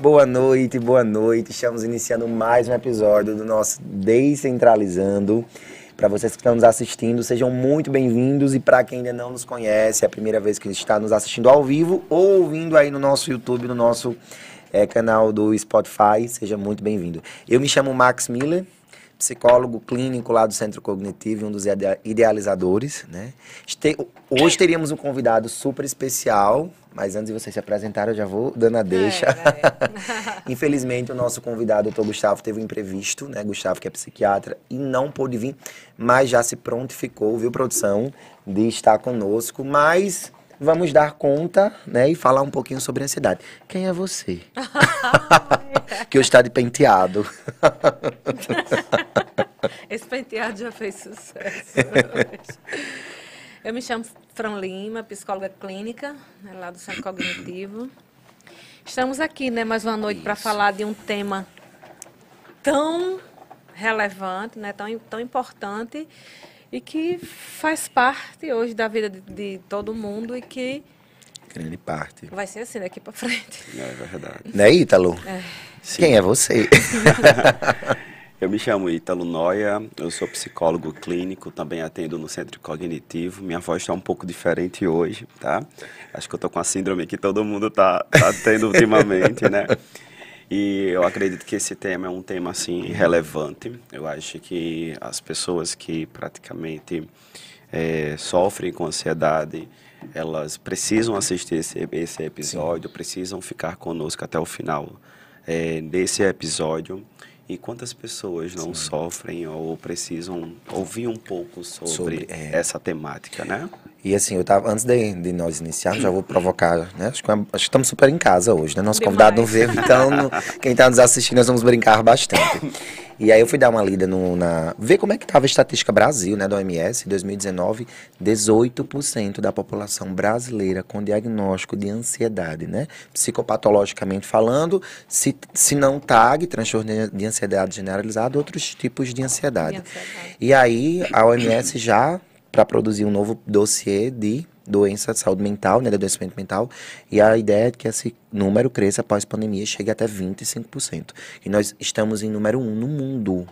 Boa noite, boa noite. Estamos iniciando mais um episódio do nosso Descentralizando. Para vocês que estão nos assistindo, sejam muito bem-vindos. E para quem ainda não nos conhece, é a primeira vez que está nos assistindo ao vivo ou ouvindo aí no nosso YouTube, no nosso é, canal do Spotify, seja muito bem-vindo. Eu me chamo Max Miller, psicólogo clínico lá do Centro Cognitivo e um dos idealizadores, né? Hoje teríamos um convidado super especial, mas antes de vocês se apresentarem, eu já vou dando a deixa. É, é. Infelizmente, o nosso convidado, o doutor Gustavo, teve um imprevisto, né? Gustavo, que é psiquiatra, e não pôde vir, mas já se prontificou, viu, produção, de estar conosco. Mas vamos dar conta, né, e falar um pouquinho sobre a ansiedade. Quem é você? que hoje está de penteado. Esse penteado já fez sucesso. Eu me chamo Fran Lima, psicóloga clínica, né, lá do Centro Cognitivo. Estamos aqui, né, mais uma noite para falar de um tema tão relevante, né, tão, tão importante e que faz parte hoje da vida de, de todo mundo e que grande parte. Vai ser assim daqui para frente. É verdade. Né, Ítalo? É. Quem é você? eu me chamo Ítalo Noia, eu sou psicólogo clínico, também atendo no Centro Cognitivo. Minha voz está um pouco diferente hoje, tá? Acho que eu tô com a síndrome que todo mundo tá, tá tendo ultimamente, né? E eu acredito que esse tema é um tema assim relevante. Eu acho que as pessoas que praticamente é, sofrem com ansiedade, elas precisam assistir esse, esse episódio, Sim. precisam ficar conosco até o final é, desse episódio. E quantas pessoas não Sim. sofrem ou precisam ouvir um pouco sobre, sobre é. essa temática, né? E assim, eu tava, antes de, de nós iniciarmos, já vou provocar, né? Acho que, acho que estamos super em casa hoje, né? Nosso Demais. convidado não veio, então no, quem está nos assistindo, nós vamos brincar bastante. E aí eu fui dar uma lida no, na. ver como é que estava a estatística Brasil, né, da OMS, em 2019, 18% da população brasileira com diagnóstico de ansiedade, né? Psicopatologicamente falando, se, se não TAG, transtorno de ansiedade generalizado, outros tipos de ansiedade. De ansiedade. E aí a OMS já para produzir um novo dossiê de doença de saúde mental, né, de adoecimento mental, e a ideia é que esse número cresça após pandemia, chegue até 25%. E nós estamos em número um no mundo,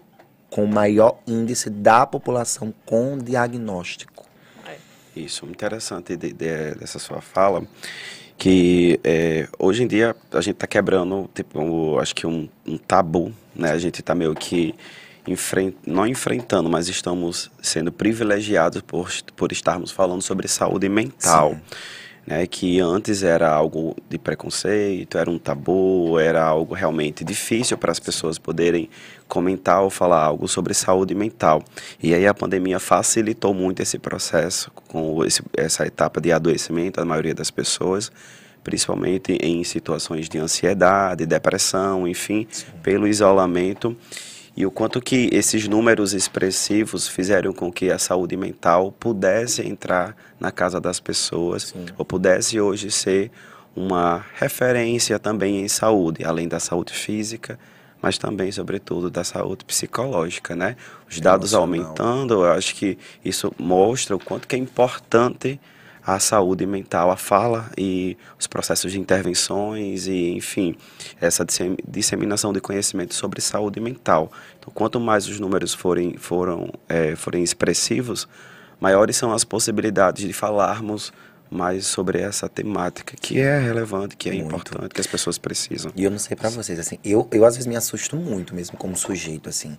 com o maior índice da população com diagnóstico. Isso, interessante de, de, dessa sua fala, que é, hoje em dia a gente está quebrando, tipo, acho que um, um tabu, né, a gente está meio que enfrent, não enfrentando, mas estamos sendo privilegiados por, por estarmos falando sobre saúde mental. Né, que antes era algo de preconceito, era um tabu, era algo realmente difícil para as pessoas poderem comentar ou falar algo sobre saúde mental. E aí a pandemia facilitou muito esse processo, com esse, essa etapa de adoecimento da maioria das pessoas, principalmente em situações de ansiedade, depressão, enfim, Sim. pelo isolamento e o quanto que esses números expressivos fizeram com que a saúde mental pudesse entrar na casa das pessoas Sim. ou pudesse hoje ser uma referência também em saúde, além da saúde física, mas também, sobretudo, da saúde psicológica, né? Os dados aumentando, eu acho que isso mostra o quanto que é importante a saúde mental, a fala e os processos de intervenções e, enfim, essa disseminação de conhecimento sobre saúde mental. Então, quanto mais os números forem, foram, é, forem expressivos, maiores são as possibilidades de falarmos mais sobre essa temática que é relevante, que é muito. importante, que as pessoas precisam. E eu não sei para vocês, assim, eu, eu às vezes me assusto muito mesmo como sujeito, assim.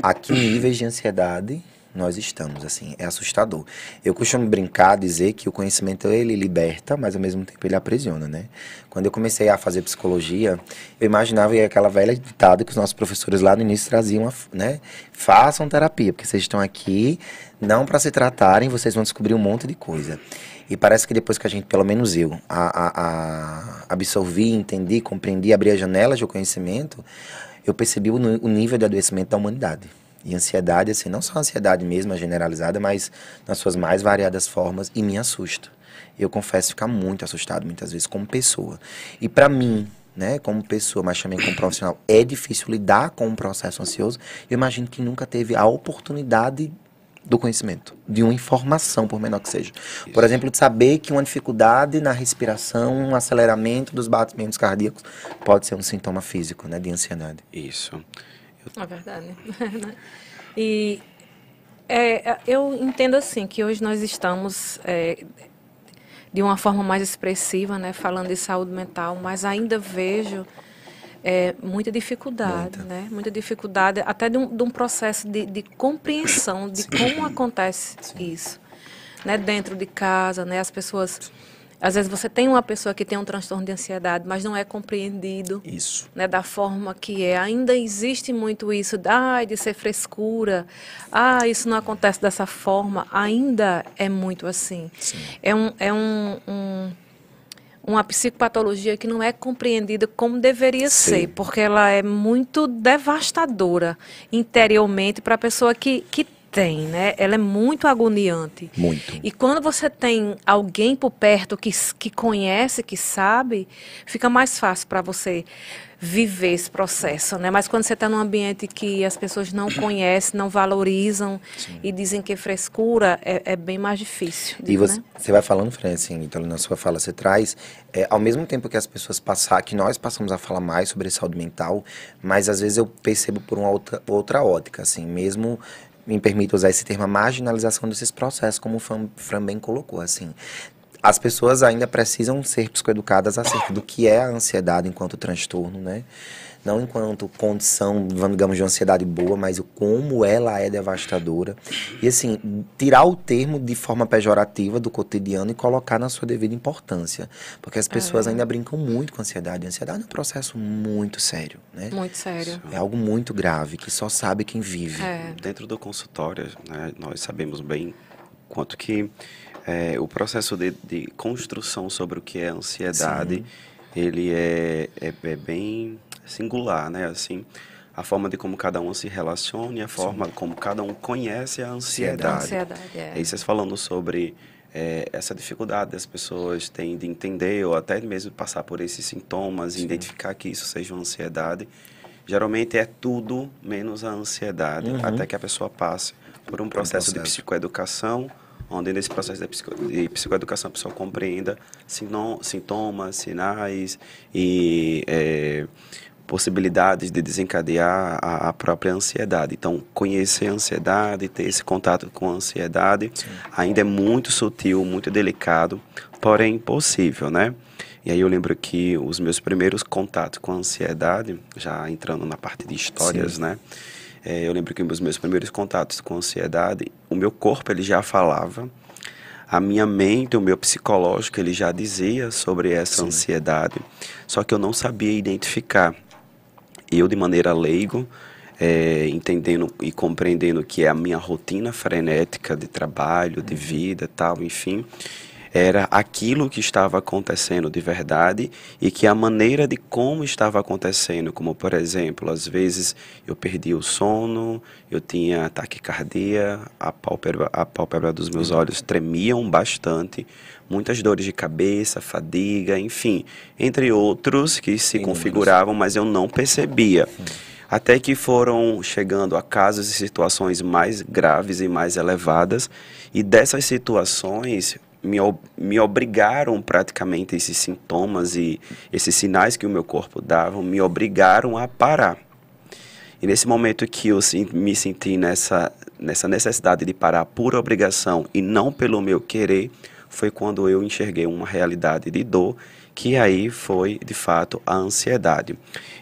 A que níveis de ansiedade nós estamos, assim, é assustador. Eu costumo brincar, dizer que o conhecimento ele liberta, mas ao mesmo tempo ele aprisiona, né? Quando eu comecei a fazer psicologia, eu imaginava aquela velha ditada que os nossos professores lá no início traziam, né? Façam terapia, porque vocês estão aqui não para se tratarem, vocês vão descobrir um monte de coisa. E parece que depois que a gente, pelo menos eu, a, a, a absorvi, entendi, compreendi, abri as janelas do conhecimento, eu percebi o, o nível de adoecimento da humanidade. E ansiedade, assim, não só ansiedade mesmo, generalizada, mas nas suas mais variadas formas, e me assusta. Eu confesso ficar muito assustado muitas vezes como pessoa. E para mim, né, como pessoa, mas também como profissional, é difícil lidar com um processo ansioso. Eu imagino que nunca teve a oportunidade do conhecimento, de uma informação, por menor que seja. Isso. Por exemplo, de saber que uma dificuldade na respiração, um aceleramento dos batimentos cardíacos pode ser um sintoma físico, né, de ansiedade. Isso. É verdade. e é, é, eu entendo assim que hoje nós estamos é, de uma forma mais expressiva, né, falando de saúde mental, mas ainda vejo é, muita dificuldade, muita. né? Muita dificuldade, até de um, de um processo de, de, compreensão de Sim. como acontece Sim. isso, né? Dentro de casa, né? As pessoas às vezes você tem uma pessoa que tem um transtorno de ansiedade, mas não é compreendido. Isso. Né, da forma que é. Ainda existe muito isso ah, de ser frescura. Ah, isso não acontece dessa forma. Ainda é muito assim. Sim. É um, é um, um uma psicopatologia que não é compreendida como deveria Sim. ser, porque ela é muito devastadora interiormente para a pessoa que, que tem, né? Ela é muito agoniante. Muito. E quando você tem alguém por perto que, que conhece, que sabe, fica mais fácil para você viver esse processo, né? Mas quando você está num ambiente que as pessoas não conhecem, não valorizam Sim. e dizem que é frescura, é, é bem mais difícil. E você, né? você vai falando, Fran, assim, então na sua fala você traz, é, ao mesmo tempo que as pessoas passar, que nós passamos a falar mais sobre saúde mental, mas às vezes eu percebo por uma outra, outra ótica, assim, mesmo me permito usar esse termo, a marginalização desses processos, como o Fran bem colocou, assim as pessoas ainda precisam ser psicoeducadas acerca do que é a ansiedade enquanto transtorno, né? Não enquanto condição, digamos, de ansiedade boa, mas o como ela é devastadora. E assim, tirar o termo de forma pejorativa do cotidiano e colocar na sua devida importância. Porque as pessoas é. ainda brincam muito com ansiedade. A ansiedade é um processo muito sério, né? Muito sério. É algo muito grave, que só sabe quem vive. É. Dentro do consultório, né, nós sabemos bem quanto que é, o processo de, de, construção sobre o que é ansiedade, Sim. ele é, é, é, bem singular, né? Assim, a forma de como cada um se relaciona e a forma Sim. como cada um conhece a ansiedade. ansiedade é. E vocês falando sobre é, essa dificuldade das pessoas têm de entender ou até mesmo passar por esses sintomas Sim. e identificar que isso seja uma ansiedade, geralmente é tudo menos a ansiedade, uhum. até que a pessoa passe por um processo, um processo. de psicoeducação onde nesse processo de, psico, de psicoeducação a pessoa compreenda sintomas, sinais e é, possibilidades de desencadear a, a, própria ansiedade. Então, conhecer a ansiedade, ter esse contato com a ansiedade, Sim. ainda é muito sutil, muito delicado, porém possível, né? E aí eu lembro que os meus primeiros contatos com a ansiedade, já entrando na parte de histórias, Sim. né? É, eu lembro que nos meus primeiros contatos com ansiedade, o meu corpo ele já falava, a minha mente, o meu psicológico, ele já dizia sobre essa Sim. ansiedade, só que eu não sabia identificar. Eu, de maneira leigo, é, entendendo e compreendendo que é a minha rotina frenética de trabalho, de uhum. vida, tal, enfim, era aquilo que estava acontecendo de verdade e que a maneira de como estava acontecendo, como por exemplo, às vezes eu perdi o sono, eu tinha taquicardia, a pálpebra, a pálpebra dos meus olhos tremiam bastante, muitas dores de cabeça, fadiga, enfim, entre outros que se configuravam, mas eu não percebia. Até que foram chegando a casos e situações mais graves e mais elevadas, e dessas situações me, me obrigaram praticamente esses sintomas e esses sinais que o meu corpo dava, me obrigaram a parar. E nesse momento que eu me senti nessa, nessa necessidade de parar por obrigação e não pelo meu querer, foi quando eu enxerguei uma realidade de dor que aí foi de fato a ansiedade.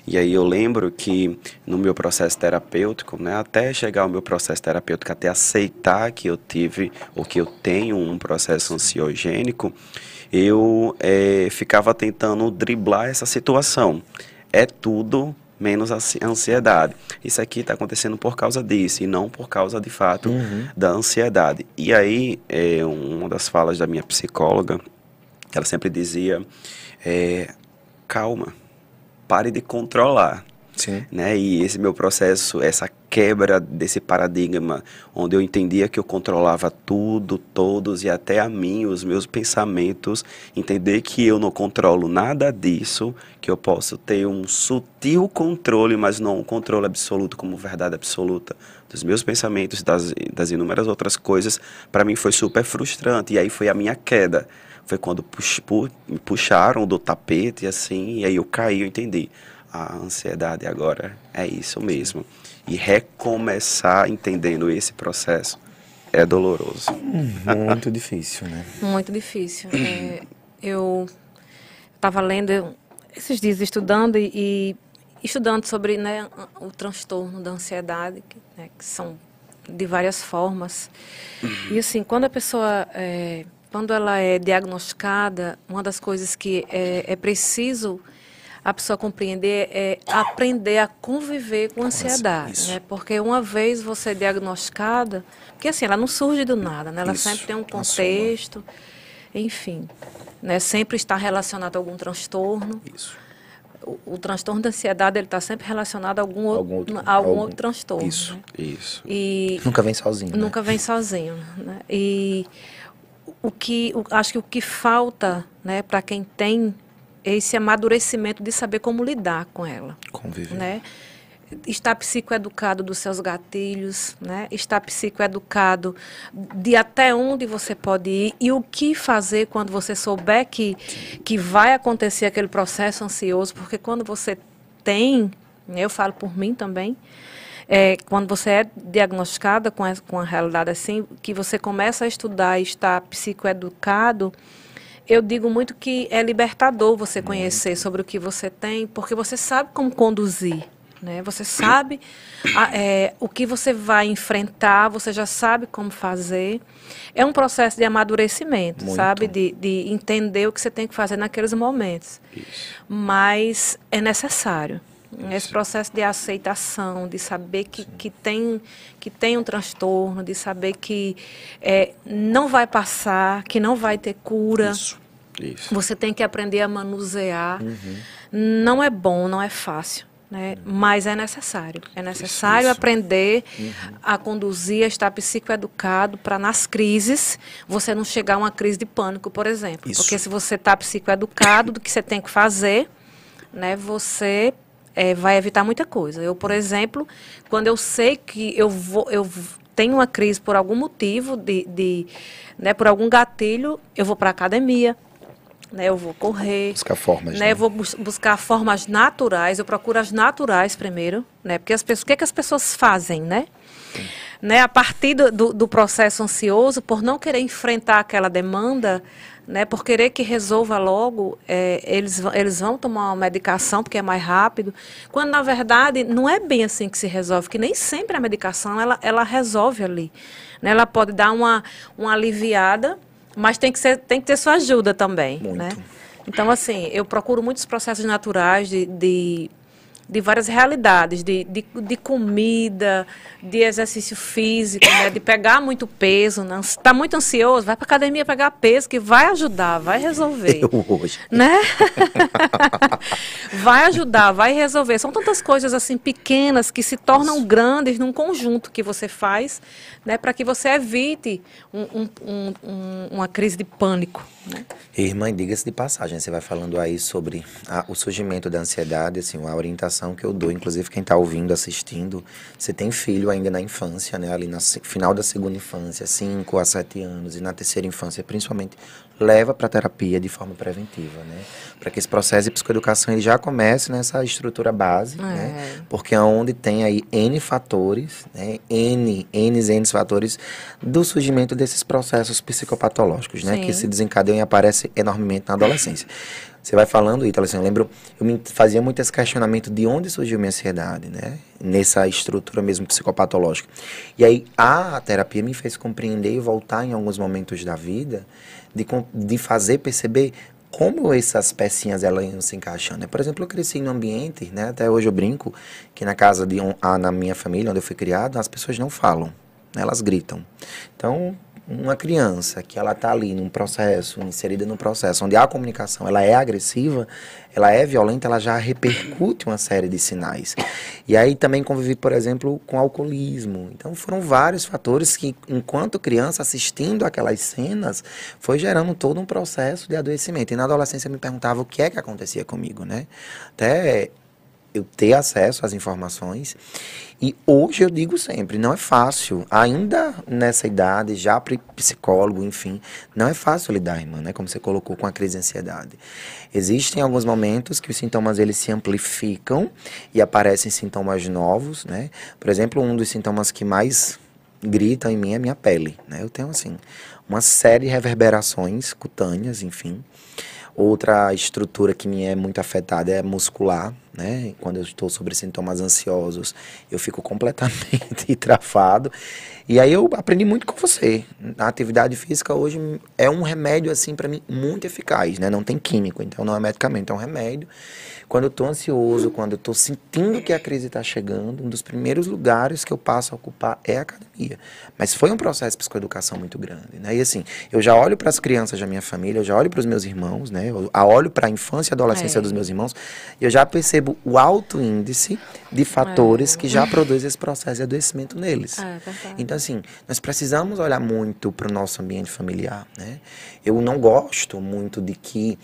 E aí eu lembro que no meu processo terapêutico, né, até chegar ao meu processo terapêutico, até aceitar que eu tive ou que eu tenho um processo ansiogênico, eu é, ficava tentando driblar essa situação. É tudo menos a ansiedade. Isso aqui está acontecendo por causa disso e não por causa de fato uhum. da ansiedade. E aí, é, uma das falas da minha psicóloga, ela sempre dizia é, calma, pare de controlar. Sim. Né? E esse meu processo, essa quebra desse paradigma, onde eu entendia que eu controlava tudo, todos e até a mim, os meus pensamentos, entender que eu não controlo nada disso, que eu posso ter um sutil controle, mas não um controle absoluto como verdade absoluta dos meus pensamentos, das, das inúmeras outras coisas, para mim foi super frustrante. E aí foi a minha queda. Foi quando pux, pu, me puxaram do tapete, assim, e aí eu caí, eu entendi a ansiedade agora é isso mesmo. E recomeçar entendendo esse processo é doloroso. Muito difícil, né? Muito difícil. É, eu estava lendo esses dias estudando e, e estudando sobre né, o transtorno da ansiedade, que, né, que são de várias formas. E assim, quando a pessoa, é, quando ela é diagnosticada, uma das coisas que é, é preciso a pessoa compreender é aprender a conviver com a ansiedade, né? Porque uma vez você é diagnosticada, porque assim, ela não surge do nada, né? Ela Isso, sempre tem um contexto, enfim, né? Sempre está relacionado a algum transtorno. Isso. O, o transtorno da ansiedade ele está sempre relacionado a algum, algum outro, a algum, algum outro transtorno. Isso, né? isso. E nunca vem sozinho. Né? Nunca né? vem sozinho, né? E o que o, acho que o que falta, né, para quem tem esse amadurecimento de saber como lidar com ela. Conviver. Né? Estar psicoeducado dos seus gatilhos, né? estar psicoeducado de até onde você pode ir e o que fazer quando você souber que, que vai acontecer aquele processo ansioso, porque quando você tem, eu falo por mim também, é, quando você é diagnosticada com a, com a realidade assim, que você começa a estudar e está psicoeducado, eu digo muito que é libertador você conhecer sobre o que você tem, porque você sabe como conduzir. Né? Você sabe a, é, o que você vai enfrentar, você já sabe como fazer. É um processo de amadurecimento, muito. sabe? De, de, entender o que você tem que fazer naqueles momentos. Isso. Mas é necessário. Isso. Esse processo de aceitação, de saber que, que, tem, que tem um transtorno, de saber que é, não vai passar, que não vai ter cura. Isso. Isso. Você tem que aprender a manusear. Uhum. Não é bom, não é fácil. Né? Uhum. Mas é necessário. É necessário isso, isso. aprender uhum. a conduzir, a estar psicoeducado para nas crises você não chegar a uma crise de pânico, por exemplo. Isso. Porque se você está psicoeducado do que você tem que fazer, né, você é, vai evitar muita coisa. Eu, por exemplo, quando eu sei que eu vou, eu tenho uma crise por algum motivo, de, de né, por algum gatilho, eu vou para a academia, né, eu vou correr. Buscar formas. Né, né? Eu vou bus buscar formas naturais, eu procuro as naturais primeiro, né? Porque as pessoas, o que, é que as pessoas fazem, né? Né, a partir do, do, do, processo ansioso, por não querer enfrentar aquela demanda, né, por querer que resolva logo, é, eles, eles vão tomar uma medicação porque é mais rápido, quando na verdade não é bem assim que se resolve, que nem sempre a medicação ela, ela resolve ali. Né, ela pode dar uma, uma aliviada, mas tem que, ser, tem que ter sua ajuda também, Muito. né? Então, assim, eu procuro muitos processos naturais de, de de várias realidades, de, de, de, comida, de exercício físico, né? de pegar muito peso. Né? Está muito ansioso, vai para academia pegar peso, que vai ajudar, vai resolver. Eu hoje. Né? vai ajudar, vai resolver. São tantas coisas assim pequenas que se tornam Isso. grandes num conjunto que você faz, né? para que você evite um, um, um, uma crise de pânico. Né? Irmã, diga-se de passagem, você vai falando aí sobre a, o surgimento da ansiedade, assim, a orientação que eu dou, inclusive quem está ouvindo, assistindo, você tem filho ainda na infância, né, ali no final da segunda infância, 5 a 7 anos, e na terceira infância, principalmente, leva para terapia de forma preventiva, né? Para que esse processo de psicoeducação ele já comece nessa estrutura base, é. né? Porque é onde tem aí N fatores, né? N, N, N fatores do surgimento desses processos psicopatológicos, né? Sim. Que se desencadeiam e aparecem enormemente na adolescência. Você vai falando, Ítalo, assim, eu lembro, eu me fazia muito esse questionamento de onde surgiu minha ansiedade, né? Nessa estrutura mesmo psicopatológica. E aí a terapia me fez compreender e voltar em alguns momentos da vida de, de fazer perceber como essas pecinhas elas iam se encaixando. Por exemplo, eu cresci em um ambiente, né? até hoje eu brinco, que na casa de um, na minha família, onde eu fui criado, as pessoas não falam, né? elas gritam. Então, uma criança que ela está ali num processo, inserida num processo onde a comunicação ela é agressiva, ela é violenta, ela já repercute uma série de sinais. E aí também convivi, por exemplo, com alcoolismo. Então foram vários fatores que, enquanto criança, assistindo aquelas cenas, foi gerando todo um processo de adoecimento. E na adolescência eu me perguntava o que é que acontecia comigo, né? Até eu ter acesso às informações. E hoje eu digo sempre, não é fácil, ainda nessa idade, já psicólogo, enfim, não é fácil lidar, irmã, né? Como você colocou com a crise de ansiedade. Existem alguns momentos que os sintomas eles se amplificam e aparecem sintomas novos, né? Por exemplo, um dos sintomas que mais grita em mim é a minha pele, né? Eu tenho assim uma série de reverberações cutâneas, enfim. Outra estrutura que me é muito afetada é muscular, né? Quando eu estou sobre sintomas ansiosos, eu fico completamente travado. E aí eu aprendi muito com você. A atividade física hoje é um remédio assim para mim muito eficaz, né? Não tem químico, então não é medicamento, é um remédio. Quando eu estou ansioso, quando eu estou sentindo que a crise está chegando, um dos primeiros lugares que eu passo a ocupar é a academia. Mas foi um processo de psicoeducação muito grande, né? E assim, eu já olho para as crianças da minha família, eu já olho para os meus irmãos, né? Eu olho para a infância e adolescência é. dos meus irmãos, e eu já percebo o alto índice de fatores é. que já produzem esse processo de adoecimento neles. É, então, assim, nós precisamos olhar muito para o nosso ambiente familiar, né? Eu não gosto muito de que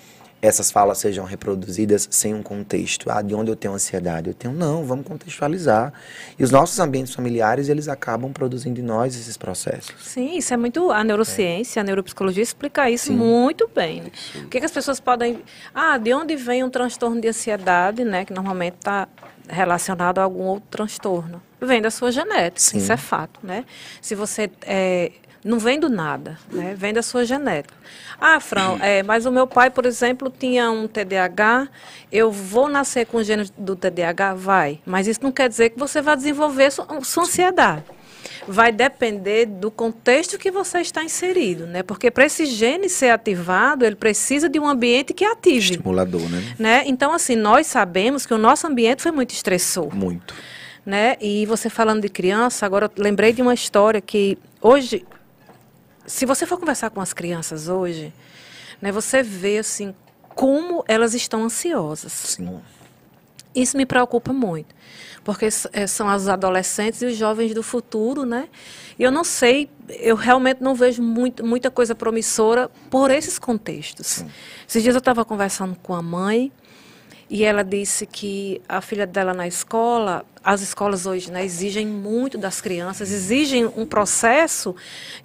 essas falas sejam reproduzidas sem um contexto. Ah, de onde eu tenho ansiedade? Eu tenho, não, vamos contextualizar. E os nossos ambientes familiares, eles acabam produzindo em nós esses processos. Sim, isso é muito. A neurociência, é. a neuropsicologia explica isso Sim. muito bem. Né? O que, que as pessoas podem. Ah, de onde vem um transtorno de ansiedade, né? Que normalmente está relacionado a algum outro transtorno. Vem da sua genética, Sim. isso é fato, né? Se você é, não vem do nada, né? vem da sua genética. Ah, Fran, é, mas o meu pai, por exemplo, tinha um TDAH, eu vou nascer com o gênero do TDAH? Vai. Mas isso não quer dizer que você vai desenvolver sua, sua ansiedade. Vai depender do contexto que você está inserido, né? Porque para esse gene ser ativado, ele precisa de um ambiente que ative. Estimulador, né? né? Então, assim, nós sabemos que o nosso ambiente foi muito estressor. Muito. Né? E você falando de criança, agora eu lembrei de uma história que hoje se você for conversar com as crianças hoje, né, você vê assim como elas estão ansiosas. Sim. Isso me preocupa muito, porque eh, são as adolescentes e os jovens do futuro, né? E eu não sei, eu realmente não vejo muito, muita coisa promissora por esses contextos. Sim. Esses dias eu estava conversando com a mãe e ela disse que a filha dela na escola, as escolas hoje né, exigem muito das crianças, exigem um processo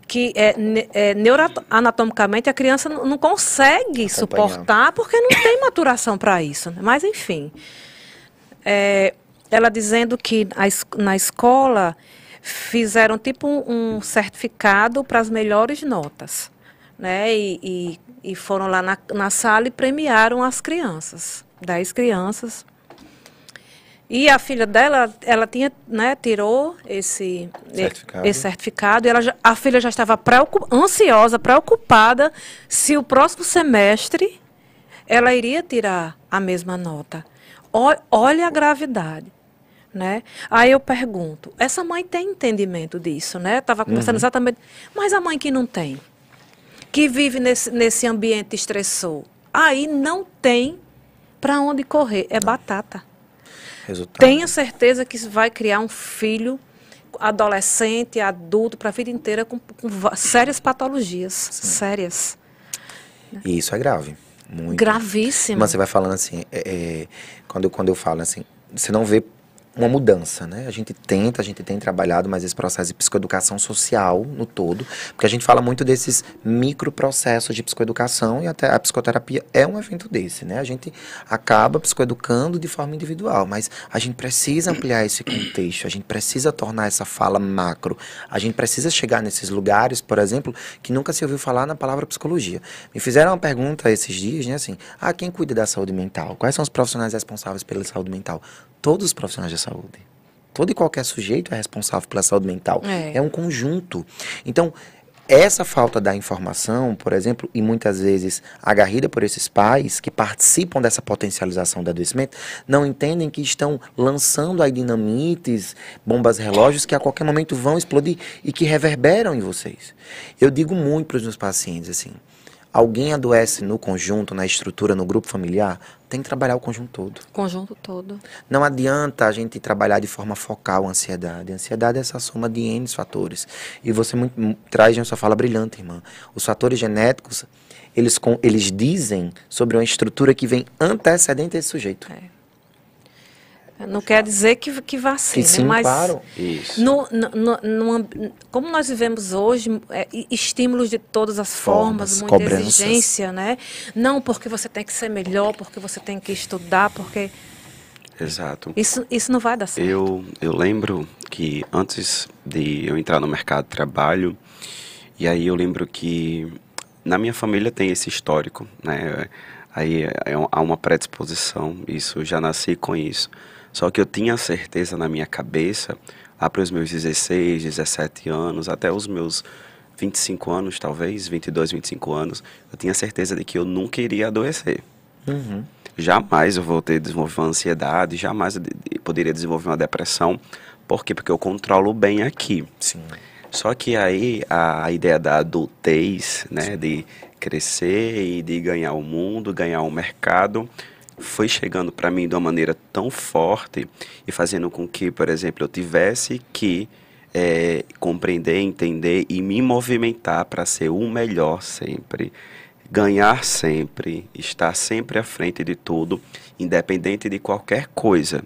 que é, é, neuroanatomicamente a criança não, consegue suportar porque não tem maturação para isso. Né? Mas, enfim. É, ela dizendo que a, na escola fizeram tipo um, um certificado para as melhores notas. Né? E, e, e foram lá na, na sala e premiaram as crianças dez crianças. E a filha dela, ela tinha, né, tirou esse certificado, esse certificado e ela já, a filha já estava preocup, ansiosa, preocupada se o próximo semestre ela iria tirar a mesma nota. O, olha a gravidade. Né? Aí eu pergunto, essa mãe tem entendimento disso, né? Estava conversando uhum. exatamente, mas a mãe que não tem, que vive nesse, nesse ambiente estressor, aí não tem para onde correr? É batata. Resultado. Tenha certeza que vai criar um filho adolescente, adulto, para a vida inteira com, com sérias patologias. Sim. Sérias. E isso é grave. Muito. Gravíssimo. Mas você vai falando assim, é, é, quando, quando eu falo assim, você não vê uma mudança, né? A gente tenta, a gente tem trabalhado mais esse processo de psicoeducação social no todo, porque a gente fala muito desses microprocessos de psicoeducação e até a psicoterapia é um evento desse, né? A gente acaba psicoeducando de forma individual, mas a gente precisa ampliar esse contexto, a gente precisa tornar essa fala macro, a gente precisa chegar nesses lugares, por exemplo, que nunca se ouviu falar na palavra psicologia. Me fizeram uma pergunta esses dias, né, assim, ah, quem cuida da saúde mental? Quais são os profissionais responsáveis pela saúde mental? Todos os profissionais de saúde. Todo e qualquer sujeito é responsável pela saúde mental. É, é um conjunto. Então, essa falta da informação, por exemplo, e muitas vezes agarrida por esses pais que participam dessa potencialização do adoecimento, não entendem que estão lançando aí dinamites, bombas relógios que a qualquer momento vão explodir e que reverberam em vocês. Eu digo muito para os meus pacientes assim, alguém adoece no conjunto, na estrutura, no grupo familiar, tem que trabalhar o conjunto todo. Conjunto todo. Não adianta a gente trabalhar de forma focal a ansiedade. A ansiedade é essa soma de N fatores. E você muito, traz na sua fala brilhante, irmã. Os fatores genéticos, eles, com, eles dizem sobre uma estrutura que vem antecedente a esse sujeito. É. Não quer dizer que, que vá ser, Que sim, né? mas claro. Isso. no, no, no- como nós vivemos hoje, é, estímulos de todas as Formas, formas, muita cobranças. exigência, né? Não porque você tem que ser melhor, porque você tem que estudar, porque Exato. isso, isso não vai dar certo. Eu, eu lembro que antes de eu entrar no mercado de trabalho, e aí eu lembro que na minha família tem esse histórico, né? Aí é um- há uma predisposição, isso, eu já nasci com isso. Só que eu tinha certeza na minha cabeça, lá para os meus 16, 17 anos, até os meus 25 anos, talvez, 22, 25 anos, eu tinha certeza de que eu nunca iria adoecer. Uhum. Jamais eu vou ter desenvolver uma ansiedade, jamais eu de- de- poderia desenvolver uma depressão. Por quê? Porque eu controlo bem aqui. Sim. Só que aí a, a ideia da adultez, né, de crescer e de ganhar o mundo, ganhar o mercado, foi chegando para mim de uma maneira tão forte e fazendo com que, por exemplo, eu tivesse que eh, compreender, entender e me movimentar para ser o melhor sempre, ganhar sempre, estar sempre à frente de tudo, independente de qualquer coisa.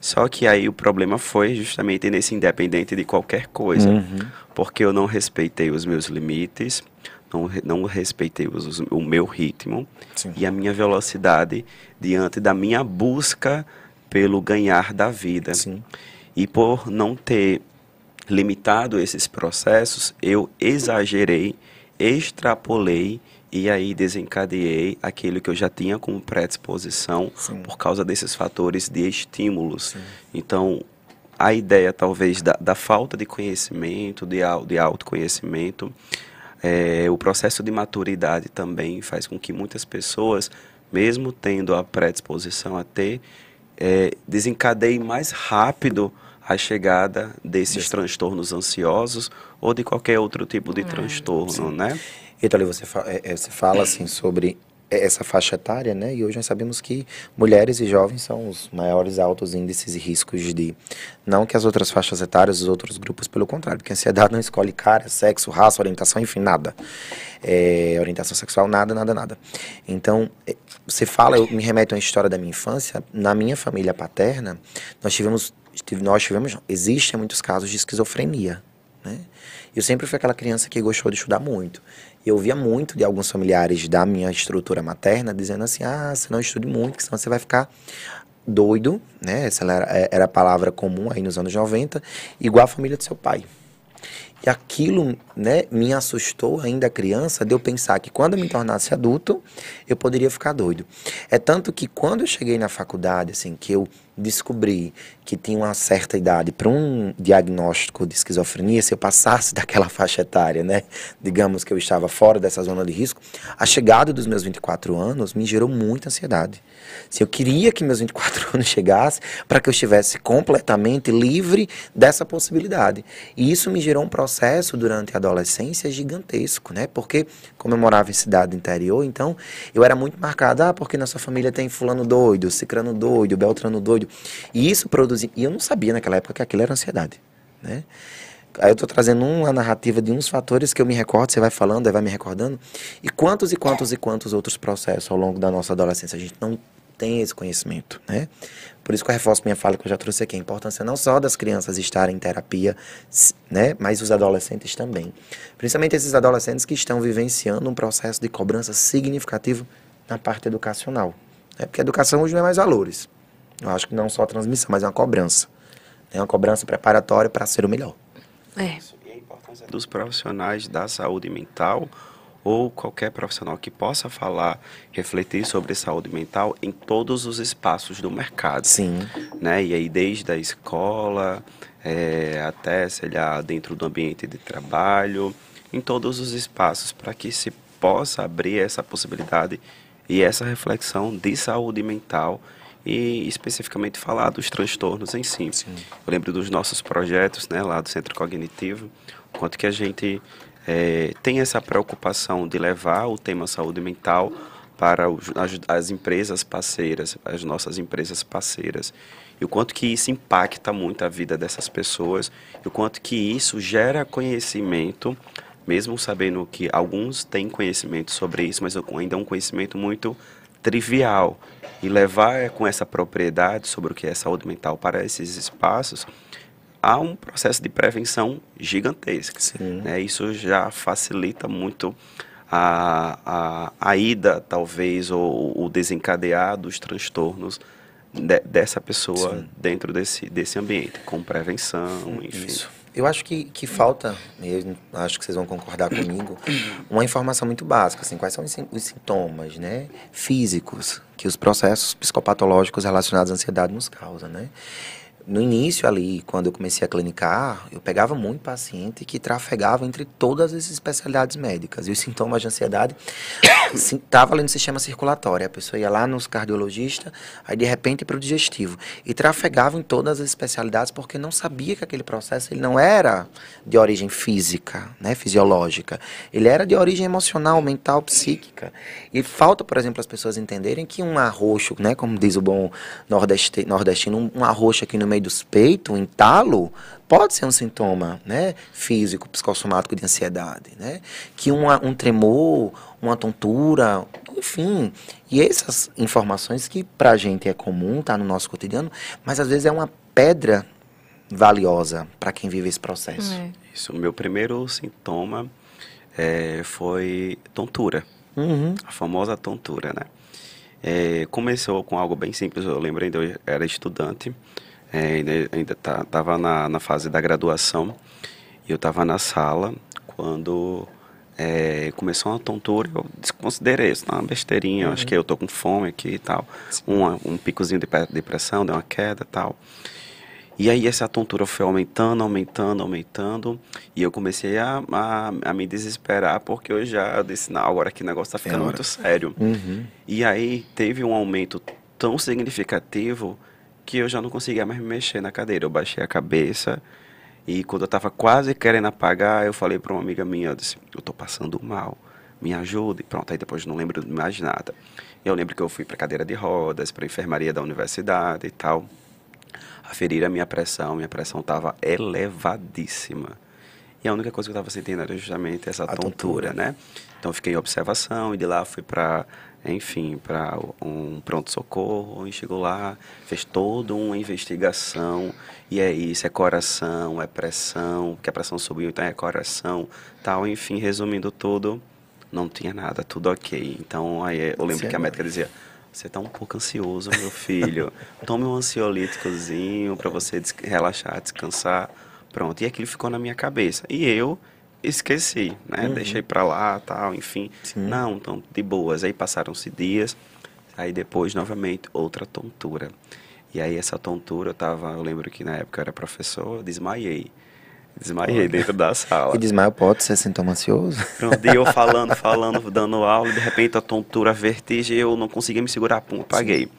Só que aí o problema foi justamente nesse independente de qualquer coisa, Uhum. porque eu não respeitei os meus limites, não, não respeitei os- o meu ritmo Sim. e a minha velocidade diante da minha busca pelo ganhar da vida. Sim. E por não ter limitado esses processos, eu exagerei, extrapolei e aí desencadeei aquilo que eu já tinha como predisposição Sim. por causa desses fatores de estímulos. Então, a ideia talvez da, da falta de conhecimento, de, de autoconhecimento, é, o processo de maturidade também faz com que muitas pessoas, mesmo tendo a predisposição a ter, é, desencadeiem mais rápido a chegada desses transtornos ansiosos ou de qualquer outro tipo de transtorno, né? Então, ali você, fa é, é, você fala assim sobre essa faixa etária, né? E hoje nós sabemos que mulheres e jovens são os maiores altos índices e riscos de. Não que as outras faixas etárias, os outros grupos, pelo contrário, porque a ansiedade não escolhe cara, sexo, raça, orientação, enfim, nada. É, orientação sexual, nada, nada, nada. Então, é, você fala, eu me remeto a uma história da minha infância. Na minha família paterna, nós tivemos. tive- Nós tivemos, existem muitos casos de esquizofrenia, né? Eu sempre fui aquela criança que gostou de estudar muito. E eu ouvia muito de alguns familiares da minha estrutura materna dizendo assim: ah, você não estude muito, senão você vai ficar doido, né? Essa era, era a palavra comum aí nos anos 90, igual a família do seu pai. E aquilo, né, me assustou ainda criança de eu pensar que quando eu me tornasse adulto, eu poderia ficar doido. É tanto que quando eu cheguei na faculdade, assim, que eu descobri que tinha uma certa idade para um diagnóstico de esquizofrenia, se eu passasse daquela faixa etária, né, digamos que eu estava fora dessa zona de risco, a chegada dos meus 24 anos me gerou muita ansiedade. Se eu queria que meus 24 anos chegassem para que eu estivesse completamente livre dessa possibilidade. E isso me gerou um processo durante a adolescência gigantesco, né? Porque como eu morava em cidade interior, então eu era muito marcado, ah, porque na sua família tem fulano doido, cicrano doido, beltrano doido. E isso produzia, e eu não sabia naquela época que aquilo era ansiedade, né? Aí eu tô trazendo uma narrativa de uns fatores que eu me recordo, você vai falando, aí vai me recordando. E quantos e quantos e quantos outros processos ao longo da nossa adolescência a gente não tem esse conhecimento, né? Por isso que eu reforço minha fala que eu já trouxe aqui, a importância não só das crianças estarem em terapia, né? Mas os adolescentes também. Principalmente esses adolescentes que estão vivenciando um processo de cobrança significativo na parte educacional. Né? Porque a educação hoje não é mais valores. Eu acho que não só a transmissão, mas é uma cobrança. É uma cobrança preparatória para ser o melhor. É. E a importância dos profissionais da saúde mental ou qualquer profissional que possa falar, refletir sobre saúde mental em todos os espaços do mercado. Sim. Né? E aí desde a escola é, até, sei lá, dentro do ambiente de trabalho, em todos os espaços para que se possa abrir essa possibilidade e essa reflexão de saúde mental e especificamente falar dos transtornos em si. Sim. Eu lembro dos nossos projetos, né, lá do Centro Cognitivo, quanto que a gente é, tem essa preocupação de levar o tema saúde mental para as, as empresas parceiras, as nossas empresas parceiras e o quanto que isso impacta muito a vida dessas pessoas, e o quanto que isso gera conhecimento, mesmo sabendo que alguns têm conhecimento sobre isso, mas ainda é um conhecimento muito trivial. E levar com essa propriedade sobre o que é saúde mental para esses espaços, há um processo de prevenção gigantesco. Né? Isso já facilita muito a, a, a ida, talvez, ou o desencadear dos transtornos de, dessa pessoa Sim. dentro desse, desse ambiente, com prevenção, enfim. Isso. Eu acho que, que falta, mesmo, acho que vocês vão concordar comigo, uma informação muito básica, assim, quais são os, os sintomas, né, físicos que os processos psicopatológicos relacionados à ansiedade nos causam, né? No início ali, quando eu comecei a clinicar, eu pegava muito paciente que trafegava entre todas as especialidades médicas. E os sintomas de ansiedade estava ali no sistema circulatório. A pessoa ia lá nos cardiologistas, aí de repente para o digestivo. E trafegava em todas as especialidades porque não sabia que aquele processo ele não era de origem física, né, fisiológica. Ele era de origem emocional, mental, psíquica. E falta, por exemplo, as pessoas entenderem que um arroxo, né, como diz o bom nordestino, um arroxo aqui no meio dos peitos, um entalo, pode ser um sintoma né, físico, psicossomático de ansiedade. Né? Que uma, um tremor, uma tontura, enfim. E essas informações que para a gente é comum, tá no nosso cotidiano, mas às vezes é uma pedra valiosa para quem vive esse processo. É. Isso, o meu primeiro sintoma é, foi tontura. Uhum. A famosa tontura, né? É, começou com algo bem simples, eu lembro ainda, eu era estudante, é, ainda, ainda tá, tava na, na fase da graduação e eu estava na sala quando é, começou uma tontura, eu desconsiderei isso, tá uma besteirinha, uhum. acho que eu tô com fome aqui e tal, uma, um picozinho de depressão, deu uma queda e tal. E aí essa tontura foi aumentando, aumentando, aumentando, e eu comecei a, a, a me desesperar, porque eu já disse, não, agora que negócio tá ficando é muito sério. Uhum. E aí teve um aumento tão significativo que eu já não conseguia mais me mexer na cadeira. Eu baixei a cabeça e quando eu estava quase querendo apagar, eu falei para uma amiga minha, eu disse, eu estou passando mal, me ajude. Pronto, aí depois não lembro de mais nada. Eu lembro que eu fui para cadeira de rodas, para a enfermaria da universidade e tal. Aferir a minha pressão, minha pressão estava elevadíssima. E a única coisa que eu estava sentindo era justamente essa tontura, tontura, né? Então fiquei em observação e de lá fui para enfim, para um pronto-socorro, e chegou lá, fez toda uma investigação, e é isso, é coração, é pressão, que a pressão subiu, então é coração, tal, enfim, resumindo tudo, não tinha nada, tudo ok. Então, aí eu lembro Sim, que a médica dizia, você está um pouco ansioso, meu filho, tome um ansiolíticozinho para você des relaxar, descansar, pronto. E aquilo ficou na minha cabeça. E eu esqueci, né? Uhum. Deixei para lá, tal, enfim. Sim. Não, então de boas. Aí passaram-se dias, aí depois novamente outra tontura. E aí essa tontura eu tava, eu lembro que na época eu era professor, eu desmaiei. Desmaiei dentro da sala. E desmaio pode ser sintoma ansioso? Pronto, e eu falando, falando, dando aula, de repente a tontura, a vertigem, eu não conseguia me segurar, pum, apaguei. Sim.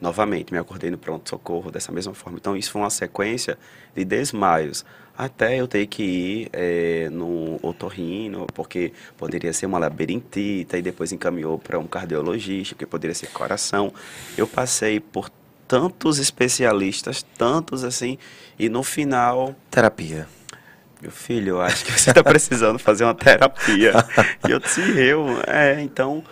Novamente, me acordei no pronto-socorro dessa mesma forma. Então, isso foi uma sequência de desmaios até eu ter que ir é, no otorrino, porque poderia ser uma labirintita, e depois encaminhou para um cardiologista, que poderia ser coração. Eu passei por tantos especialistas, tantos assim, e no final. Terapia. Meu filho, eu acho que você está precisando fazer uma terapia. e eu disse, eu, é, então.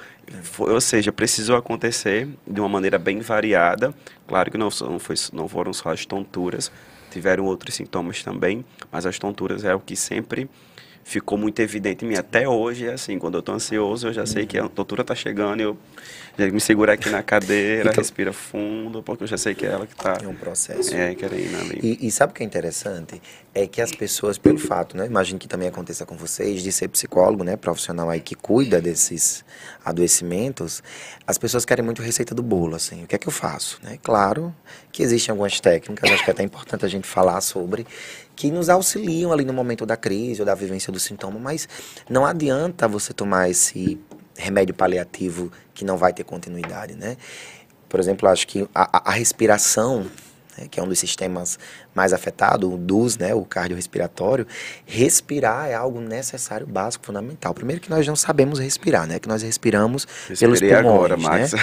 Foi, ou seja, precisou acontecer de uma maneira bem variada. Claro que não, não, foi, não foram só as tonturas, tiveram outros sintomas também, mas as tonturas é o que sempre ficou muito evidente em mim. Até hoje é assim, quando eu estou ansioso, eu já sei que a tontura está chegando, eu me seguro aqui na cadeira, então, respira fundo, porque eu já sei que é ela que está... É um processo. É, querendo ali. E, e sabe o que é interessante? É que as pessoas, pelo fato, né, imagino que também aconteça com vocês, de ser psicólogo, né, profissional aí que cuida desses adoecimentos, as pessoas querem muito receita do bolo, assim, o que é que eu faço? Né? Claro que existem algumas técnicas, acho que é até importante a gente falar sobre, que nos auxiliam ali no momento da crise ou da vivência do sintoma, mas não adianta você tomar esse remédio paliativo que não vai ter continuidade, né? Por exemplo, acho que a, a respiração né, que é um dos sistemas mais afetados, o DUS, né, o cardiorrespiratório, respirar é algo necessário, básico, fundamental. Primeiro que nós não sabemos respirar, né, que nós respiramos Respirei pelos pulmões, agora, Max. Né?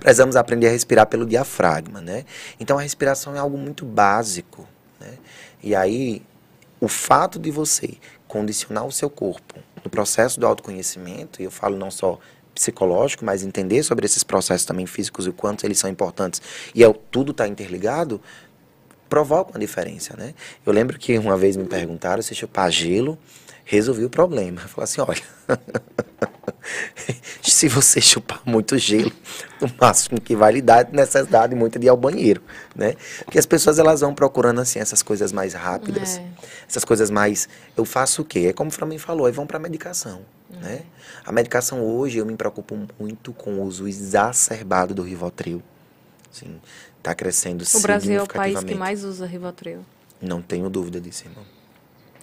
Precisamos aprender a respirar pelo diafragma, né? Então a respiração é algo muito básico, né? E aí o fato de você condicionar o seu corpo no processo do autoconhecimento, e eu falo não só psicológico, mas entender sobre esses processos também físicos e o quanto eles são importantes e é, tudo está interligado, provoca uma diferença, né? Eu lembro que uma vez me perguntaram se chupar gelo resolvi o problema. Eu falei assim, olha, se você chupar muito gelo, no máximo que vai lhe dar necessidade muita de ir ao banheiro, né? Porque as pessoas elas vão procurando assim essas coisas mais rápidas, é. essas coisas mais, eu faço o quê? É como o Flamin falou, aí vão para medicação. Né? A medicação hoje eu me preocupo muito com o uso exacerbado do Rivotril. Sim, está crescendo O Brasil é o país que mais usa Rivotril. Não tenho dúvida disso, irmão.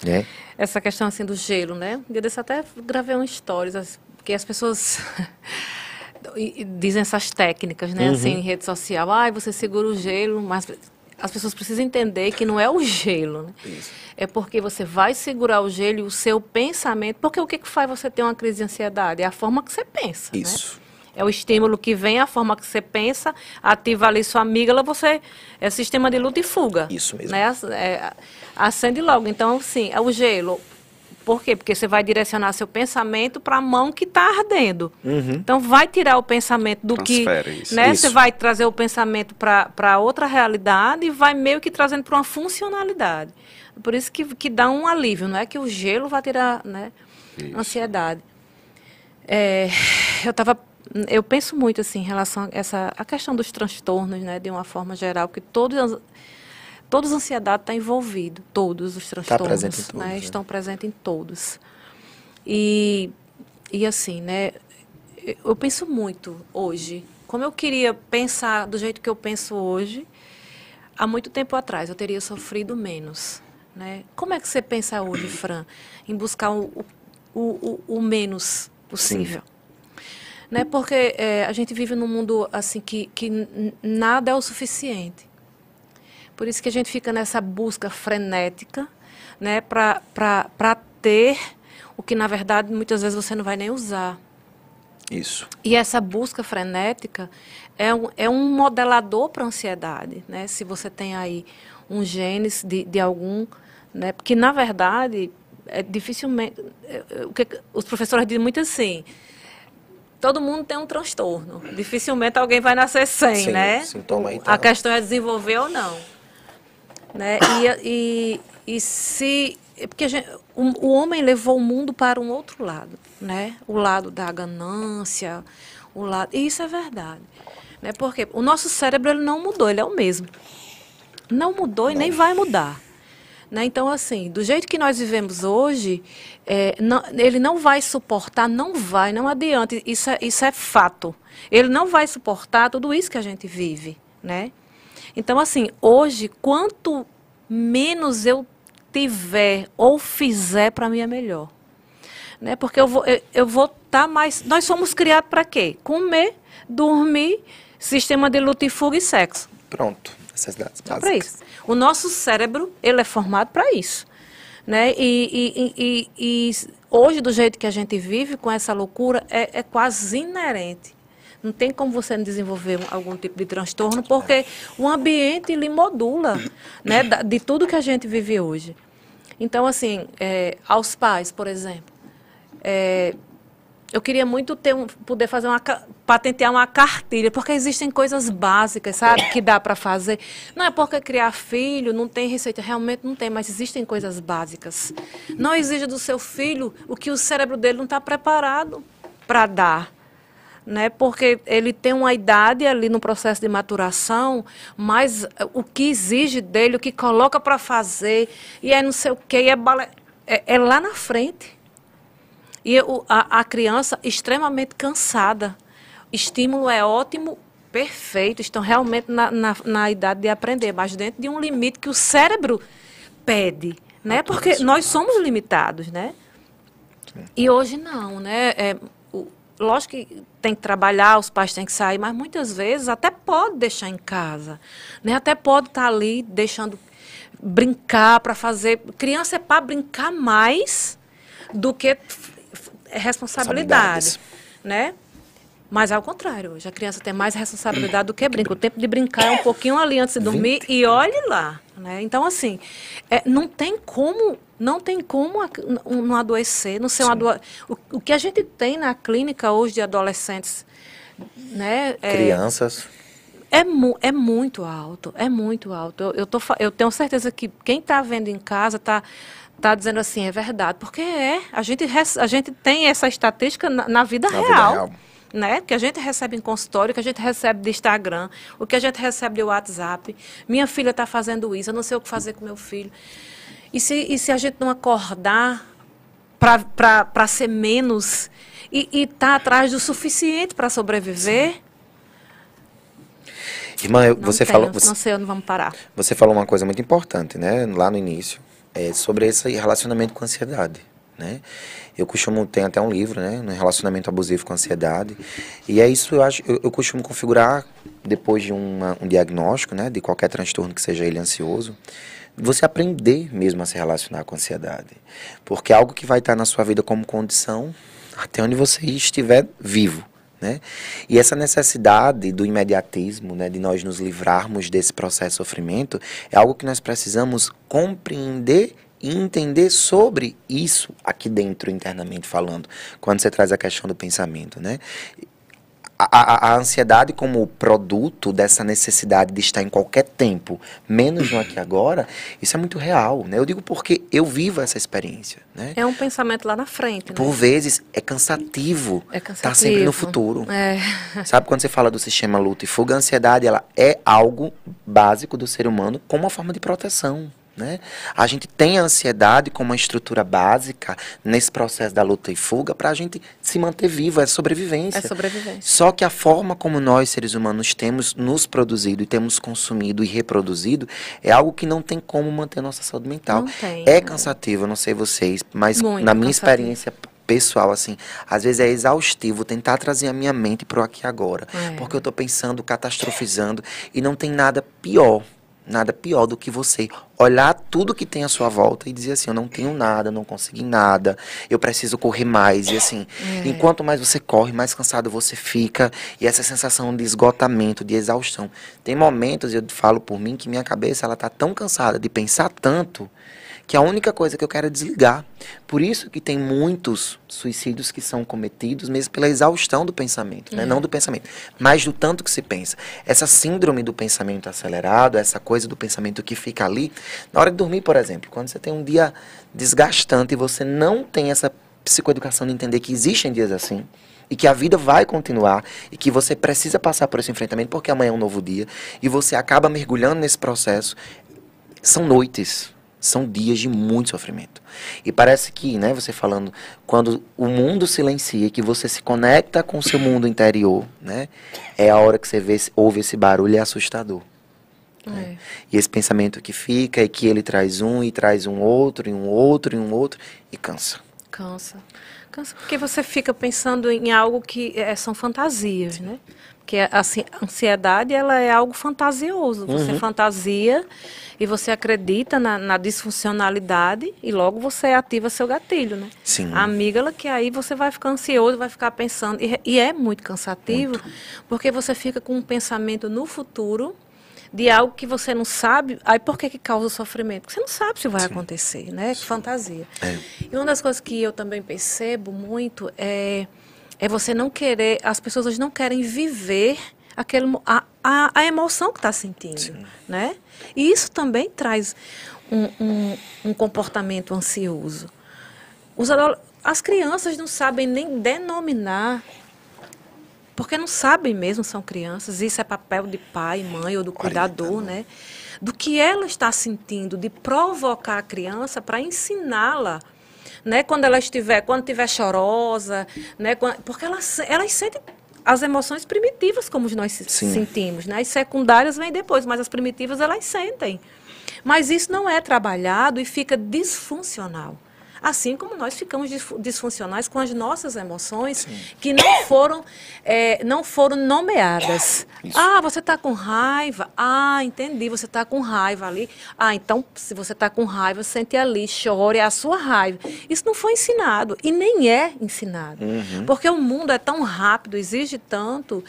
É? Essa questão assim do gelo, né? Dia desse até gravei um stories, porque as pessoas dizem essas técnicas, né? Uhum. Assim, em rede social. Ah, você segura o gelo, mas as pessoas precisam entender que não é o gelo, né? É porque você vai segurar o gelo e o seu pensamento. Porque o que, que faz você ter uma crise de ansiedade? É a forma que você pensa. Né? Isso. Né? É o estímulo que vem, a forma que você pensa, ativa ali sua amígdala, você. É sistema de luta e fuga. Isso mesmo. Né? É, acende logo. Então, sim, é o gelo. Por quê? Porque você vai direcionar seu pensamento para a mão que está ardendo. Uhum. Então, vai tirar o pensamento do Transfere que. Isso. Né? Isso. Você vai trazer o pensamento para outra realidade e vai meio que trazendo para uma funcionalidade. Por isso que, que dá um alívio, não é que o gelo vai tirar né, ansiedade. É, eu estava eu penso muito assim em relação a essa a questão dos transtornos, né, de uma forma geral, porque todos todos a ansiedade está envolvido, todos os tá transtornos, tá todos, né, né, estão presentes em todos. E e assim, né, eu penso muito hoje, como eu queria pensar do jeito que eu penso hoje, há muito tempo atrás eu teria sofrido menos, né? Como é que você pensa hoje, Fran, em buscar o, o, o, o menos possível? Sim né? Porque é, a gente vive num mundo assim que, que nada é o suficiente. Por isso que a gente fica nessa busca frenética, né? Para ter o que na verdade muitas vezes você não vai nem usar. Isso. E essa busca frenética é um, é um modelador para a ansiedade, né? Se você tem aí um genes de, de algum, né? Porque na verdade é dificilmente é, é, o que os professores dizem muito assim, todo mundo tem um transtorno. Dificilmente alguém vai nascer sem, Sim, né? Sintoma tá. A questão é desenvolver ou não. Né? E, e, e se. Porque gente, o, o, homem levou o mundo para um outro lado, né? O lado da ganância, o lado. E isso é verdade. Né? Porque o nosso cérebro ele não mudou, ele é o mesmo. Não mudou e nem vai mudar. Né? Então, assim, do jeito que nós vivemos hoje, é, não, ele não vai suportar, não vai, não adianta, isso é, isso é fato. Ele não vai suportar tudo isso que a gente vive, né? Então, assim, hoje, quanto menos eu tiver ou fizer, para mim é melhor. Né? Porque eu vou eu, eu vou estar tá mais... Nós somos criados para quê? Comer, dormir, sistema de luta e fuga e sexo. Pronto, necessidades básicas. Para isso. O nosso cérebro, ele é formado para isso. Né? E, e, e, e, hoje, do jeito que a gente vive, com essa loucura, é, é quase inerente. Não tem como você desenvolver algum tipo de transtorno, porque o ambiente lhe modula né, de tudo que a gente vive hoje. Então, assim, é, aos pais, por exemplo, é, eu queria muito ter um, poder fazer uma patentear uma cartilha, porque existem coisas básicas, sabe, que dá para fazer. Não é porque criar filho não tem receita, realmente não tem, mas existem coisas básicas. Não exija do seu filho o que o cérebro dele não está preparado para dar. Né, porque ele tem uma idade ali no processo de maturação, mas o que exige dele, o que coloca para fazer, e é não sei o quê, é, é, é lá na frente. E a, a criança extremamente cansada. Estímulo é ótimo, perfeito, estão realmente na, na, na idade de aprender, mas dentro de um limite que o cérebro impede, né? Porque nós somos limitados, né? E hoje não, né? É, o, lógico que tem que trabalhar, os pais têm que sair, mas muitas vezes até pode deixar em casa, né? Até pode estar ali deixando brincar para fazer. Criança é para brincar mais do que responsabilidade, né? Mas ao contrário, hoje a criança tem mais responsabilidade do que brinca. O tempo de brincar é um pouquinho ali antes de dormir 20. e olhe lá. Né? Então, assim, é, não tem como não tem como não adoecer, não ser um o, o que a gente tem na clínica hoje de adolescentes, né? É, Crianças. É, mu é muito alto, é muito alto. Eu, eu, tô, eu tenho certeza que quem está vendo em casa está tá dizendo assim, é verdade, porque é. A gente, a gente tem essa estatística na, na vida na real. Vida real né? Que a gente recebe em consultório, que a gente recebe de Instagram, o que a gente recebe de WhatsApp. Minha filha está fazendo isso, eu não sei o que fazer com meu filho. E se, e se a gente não acordar para ser menos e estar tá atrás do suficiente para sobreviver? Irmã, eu, você tenho, falou. Você, não sei onde vamos parar. Você falou uma coisa muito importante, né? Lá no início, é, sobre esse relacionamento com a ansiedade, né? Eu costumo, tem até um livro, né, no relacionamento abusivo com ansiedade. E é isso, eu acho, eu, eu costumo configurar depois de uma, um diagnóstico, né, de qualquer transtorno que seja ele ansioso, você aprender mesmo a se relacionar com a ansiedade. Porque é algo que vai estar na sua vida como condição até onde você estiver vivo. Né? E essa necessidade do imediatismo, né, de nós nos livrarmos desse processo de sofrimento, é algo que nós precisamos compreender e entender sobre isso aqui dentro, internamente falando, quando você traz a questão do pensamento, né? A, a, a, ansiedade como produto dessa necessidade de estar em qualquer tempo, menos no aqui agora, isso é muito real, né? Eu digo porque eu vivo essa experiência, né? É um pensamento lá na frente, né? Por vezes é cansativo, é cansativo. Tá sempre no futuro. É. Sabe quando você fala do sistema luta e fuga, a ansiedade ela é algo básico do ser humano como uma forma de proteção. Né? A gente tem a ansiedade como uma estrutura básica nesse processo da luta e fuga para a gente se manter vivo, é sobrevivência. É sobrevivência. Só que a forma como nós, seres humanos, temos nos produzido e temos consumido e reproduzido é algo que não tem como manter nossa saúde mental. Tem, é cansativo, eu não sei vocês, mas Muito na minha cansativo. experiência pessoal, assim, às vezes é exaustivo tentar trazer a minha mente para o aqui e agora. É. Porque eu estou pensando, catastrofizando, e não tem nada pior Nada pior do que você olhar tudo que tem à sua volta e dizer assim: eu não tenho nada, não consegui nada, eu preciso correr mais. E assim, é. enquanto mais você corre, mais cansado você fica. E essa sensação de esgotamento, de exaustão. Tem momentos, eu falo por mim, que minha cabeça ela tá tão cansada de pensar tanto que a única coisa que eu quero é desligar. Por isso que tem muitos suicídios que são cometidos mesmo pela exaustão do pensamento, né? não do pensamento, mas do tanto que se pensa. Essa síndrome do pensamento acelerado, essa coisa do pensamento que fica ali, na hora de dormir, por exemplo, quando você tem um dia desgastante e você não tem essa psicoeducação de entender que existem dias assim, e que a vida vai continuar e que você precisa passar por esse enfrentamento porque amanhã é um novo dia e você acaba mergulhando nesse processo. São noites, são dias de muito sofrimento. E parece que, né, você falando, quando o mundo silencia, que você se conecta com o seu mundo interior, né, é a hora que você vê, ouve esse barulho, é assustador. Né? É. E esse pensamento que fica, e que ele traz um, e traz um outro, e um outro, e um outro, e cansa. Cansa. Cansa porque você fica pensando em algo que é, são fantasias, né? Porque a ansiedade ela é algo fantasioso. Você uhum. fantasia e você acredita na, na, disfuncionalidade e logo você ativa seu gatilho, né? Sim. A amígdala que aí você vai ficar ansioso, vai ficar pensando e, e é muito cansativo muito. porque você fica com um pensamento no futuro de algo que você não sabe, aí por que que causa sofrimento? Porque você não sabe se vai Sim. acontecer, né? Que fantasia. É. E uma das coisas que eu também percebo muito é é você não querer, as pessoas não querem viver aquele, a, a, a emoção que está sentindo, Sim. né? E isso também traz um, um, um comportamento ansioso. Os as crianças não sabem nem denominar, porque não sabem mesmo, são crianças, isso é papel de pai, mãe ou do cuidador, né? Do que ela está sentindo, de provocar a criança para ensiná-la né? Quando ela estiver, quando estiver chorosa, né? Porque elas, elas sentem as emoções primitivas como nós Sim. sentimos, né? As secundárias vêm depois, mas as primitivas elas sentem. Mas isso não é trabalhado e fica disfuncional. Assim como nós ficamos disfuncionais com as nossas emoções Sim. que não foram, é, não foram nomeadas. Isso. Ah, você está com raiva. Ah, entendi, você está com raiva ali. Ah, então, se você está com raiva, sente ali, chore, é a sua raiva. Isso não foi ensinado e nem é ensinado. Uhum. Porque o mundo é tão rápido, exige tanto,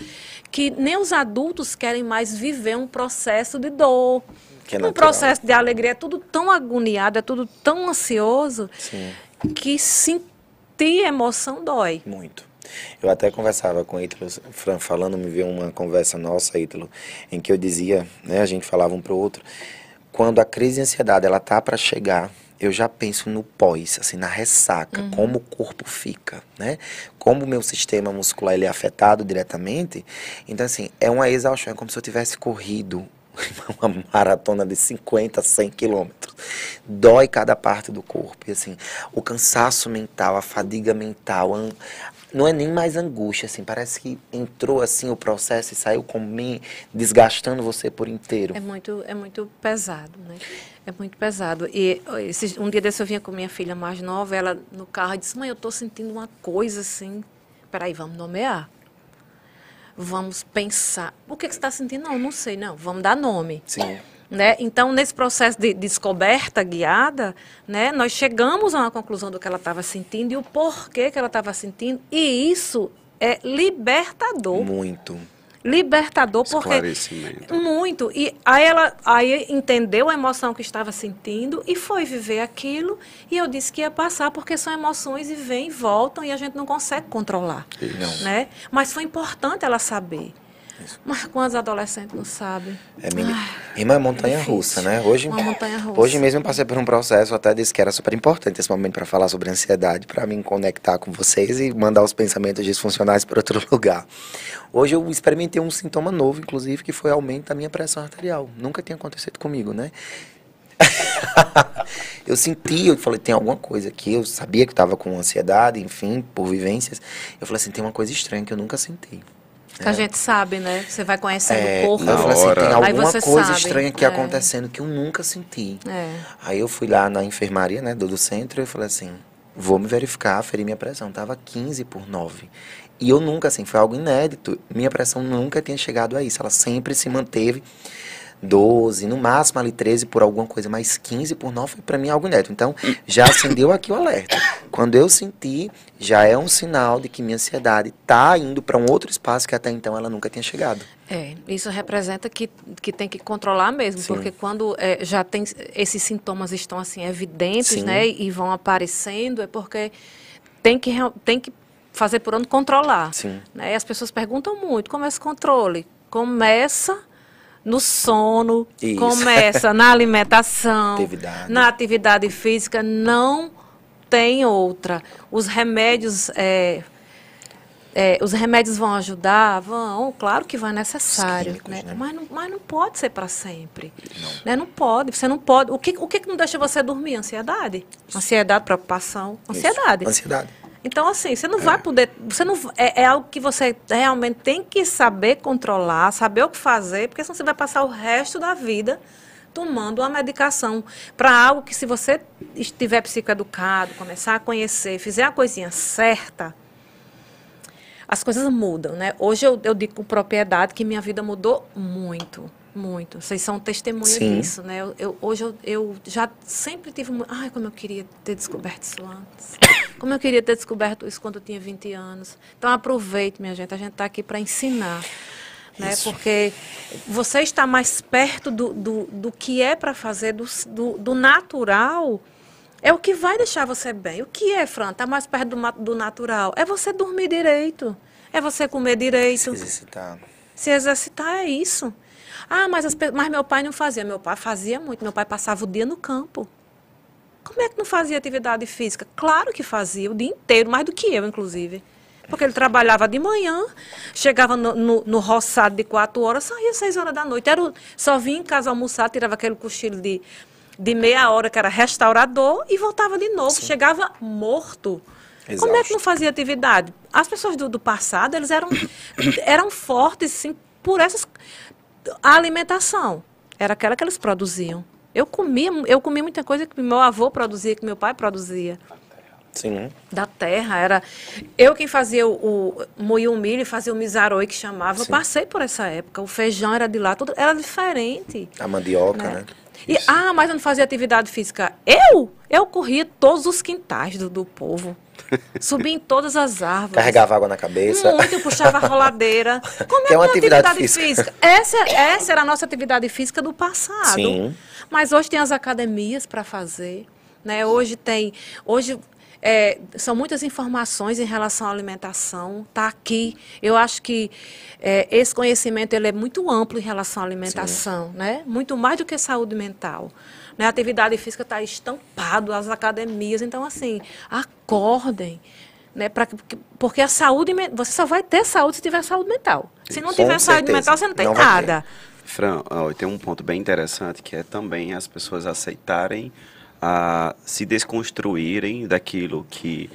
que nem os adultos querem mais viver um processo de dor. Que é um processo de alegria é tudo tão agoniado, é tudo tão ansioso, Sim. que sentir emoção dói. Muito. Eu até conversava com o Ítalo, Fran, falando, me veio uma conversa nossa, Ítalo, em que eu dizia, né, a gente falava um para o outro, quando a crise de ansiedade ela tá para chegar, eu já penso no pós, assim, na ressaca, uhum. como o corpo fica, né? Como o meu sistema muscular ele é afetado diretamente. Então, assim, é uma exaustão, é como se eu tivesse corrido uma maratona de 50, 100 quilômetros. Dói cada parte do corpo. E assim, o cansaço mental, a fadiga mental, não é nem mais angústia, assim, parece que entrou assim o processo e saiu mim, desgastando você por inteiro. É muito, é muito pesado, né? É muito pesado. E um dia desse eu vinha com minha filha mais nova, ela no carro disse, mãe, eu estou sentindo uma coisa assim. Peraí, vamos nomear vamos pensar. O que, que você está sentindo? Não, não sei, não. Vamos dar nome. Sim. Né? Então, nesse processo de descoberta guiada, né, nós chegamos a uma conclusão do que ela estava sentindo e o porquê que ela estava sentindo. E isso é libertador. Muito libertador porque muito. E aí ela aí entendeu a emoção que estava sentindo e foi viver aquilo. E eu disse que ia passar porque são emoções e vêm e voltam e a gente não consegue controlar Isso. né? Mas foi importante ela saber isso. Mas quantos adolescentes não sabem? É mini... Irmã, é montanha russa, né? Hoje, Uma montanha russa. Hoje mesmo eu passei por um processo, até disse que era super importante esse momento para falar sobre ansiedade, para me conectar com vocês e mandar os pensamentos disfuncionais para outro lugar. Hoje eu experimentei um sintoma novo, inclusive, que foi aumento da minha pressão arterial. Nunca tinha acontecido comigo, né? eu senti, eu falei, tem alguma coisa aqui, eu sabia que estava com ansiedade, enfim, por vivências. Eu falei assim, tem uma coisa estranha que eu nunca senti. Que é. a gente sabe, né? Você vai conhecendo é, o corpo. Eu falei assim, tem alguma coisa sabe. estranha aqui é. acontecendo que eu nunca senti. É. Aí eu fui lá na enfermaria, né, do, do centro, e eu falei assim, vou me verificar, ferir minha pressão. Tava 15 por 9. E eu nunca, assim, foi algo inédito. Minha pressão nunca tinha chegado a isso. Ela sempre se manteve 12, no máximo ali 13 por alguma coisa, mas 15 por 9 foi para mim algo inédito. Então, já acendeu aqui o alerta. Quando eu senti, já é um sinal de que minha ansiedade está indo para um outro espaço que até então ela nunca tinha chegado. É, isso representa que, que tem que controlar mesmo, Sim. porque quando é, já tem esses sintomas estão assim evidentes, Sim. né, e vão aparecendo, é porque tem que tem que fazer por onde controlar. Sim. Né? E as pessoas perguntam muito, como é esse controle? Começa no sono, Isso. começa na alimentação, atividade. na atividade física, não tem outra. Os remédios, é, é, os remédios vão ajudar? Vão, claro que vai necessário, químicos, né? Né? Mas, não, mas não pode ser para sempre. Não. Né? não pode, você não pode. O que, o que não deixa você dormir? Ansiedade. Ansiedade, preocupação, ansiedade. Isso. Ansiedade. Então, assim, você não é. vai poder. Você não, é, é, algo que você realmente tem que saber controlar, saber o que fazer, porque senão você vai passar o resto da vida tomando uma medicação para algo que, se você estiver psicoeducado, começar a conhecer, fizer a coisinha certa, as coisas mudam, né? Hoje eu, eu digo com propriedade que minha vida mudou muito. Muito. Vocês são testemunha Sim. disso, né? Eu, eu, hoje eu, eu já sempre tive... Ai, como eu queria ter descoberto isso antes. Como eu queria ter descoberto isso quando eu tinha 20 anos. Então, aproveite, minha gente. A gente está aqui para ensinar. Né? Porque você está mais perto do, do, do que é para fazer, do, do, do, natural, é o que vai deixar você bem. O que é, Fran? Está mais perto do, do natural. É você dormir direito. É você comer direito. Se exercitar. Se exercitar é isso. Ah, mas, as, mas meu pai não fazia. Meu pai fazia muito. Meu pai passava o dia no campo. Como é que não fazia atividade física? Claro que fazia, o dia inteiro, mais do que eu, inclusive. Porque ele trabalhava de manhã, chegava no, no, no roçado de quatro horas, saía seis horas da noite. Era, só vinha em casa almoçar, tirava aquele cochilo de, de meia hora, que era restaurador, e voltava de novo. Sim. Chegava morto. Exausto. Como é que não fazia atividade? As pessoas do, do passado, eles eram, eram fortes, sim, por essas a alimentação era aquela que eles produziam. Eu comia, eu comia muita coisa que meu avô produzia, que meu pai produzia. Sim. Da terra, era eu quem fazia o, o moía o milho e fazia o misaroi que chamava. Eu Sim. passei por essa época. O feijão era de lá, tudo era diferente. A mandioca, né? né? E, ah, mas eu não fazia atividade física. Eu? Eu corria todos os quintais do, do povo. Subia em todas as árvores. Carregava água na cabeça. Muito, eu puxava a roladeira. Como Que é uma minha atividade física. Essa, essa era a nossa atividade física do passado. Sim. Mas hoje tem as academias para fazer. Né? Hoje tem. Hoje é, são muitas informações em relação à alimentação. Está aqui. Eu acho que é, esse conhecimento ele é muito amplo em relação à alimentação, né? Muito mais do que saúde mental. Né? A atividade física está estampado às academias. Então, assim, acordem. Né, pra, que- porque a saúde, você só vai ter saúde se tiver saúde mental. Se não Com tiver saúde certeza. mental, você não tem Não nada. Fran, ó, tem um ponto bem interessante que é também as pessoas aceitarem a se desconstruírem daquilo que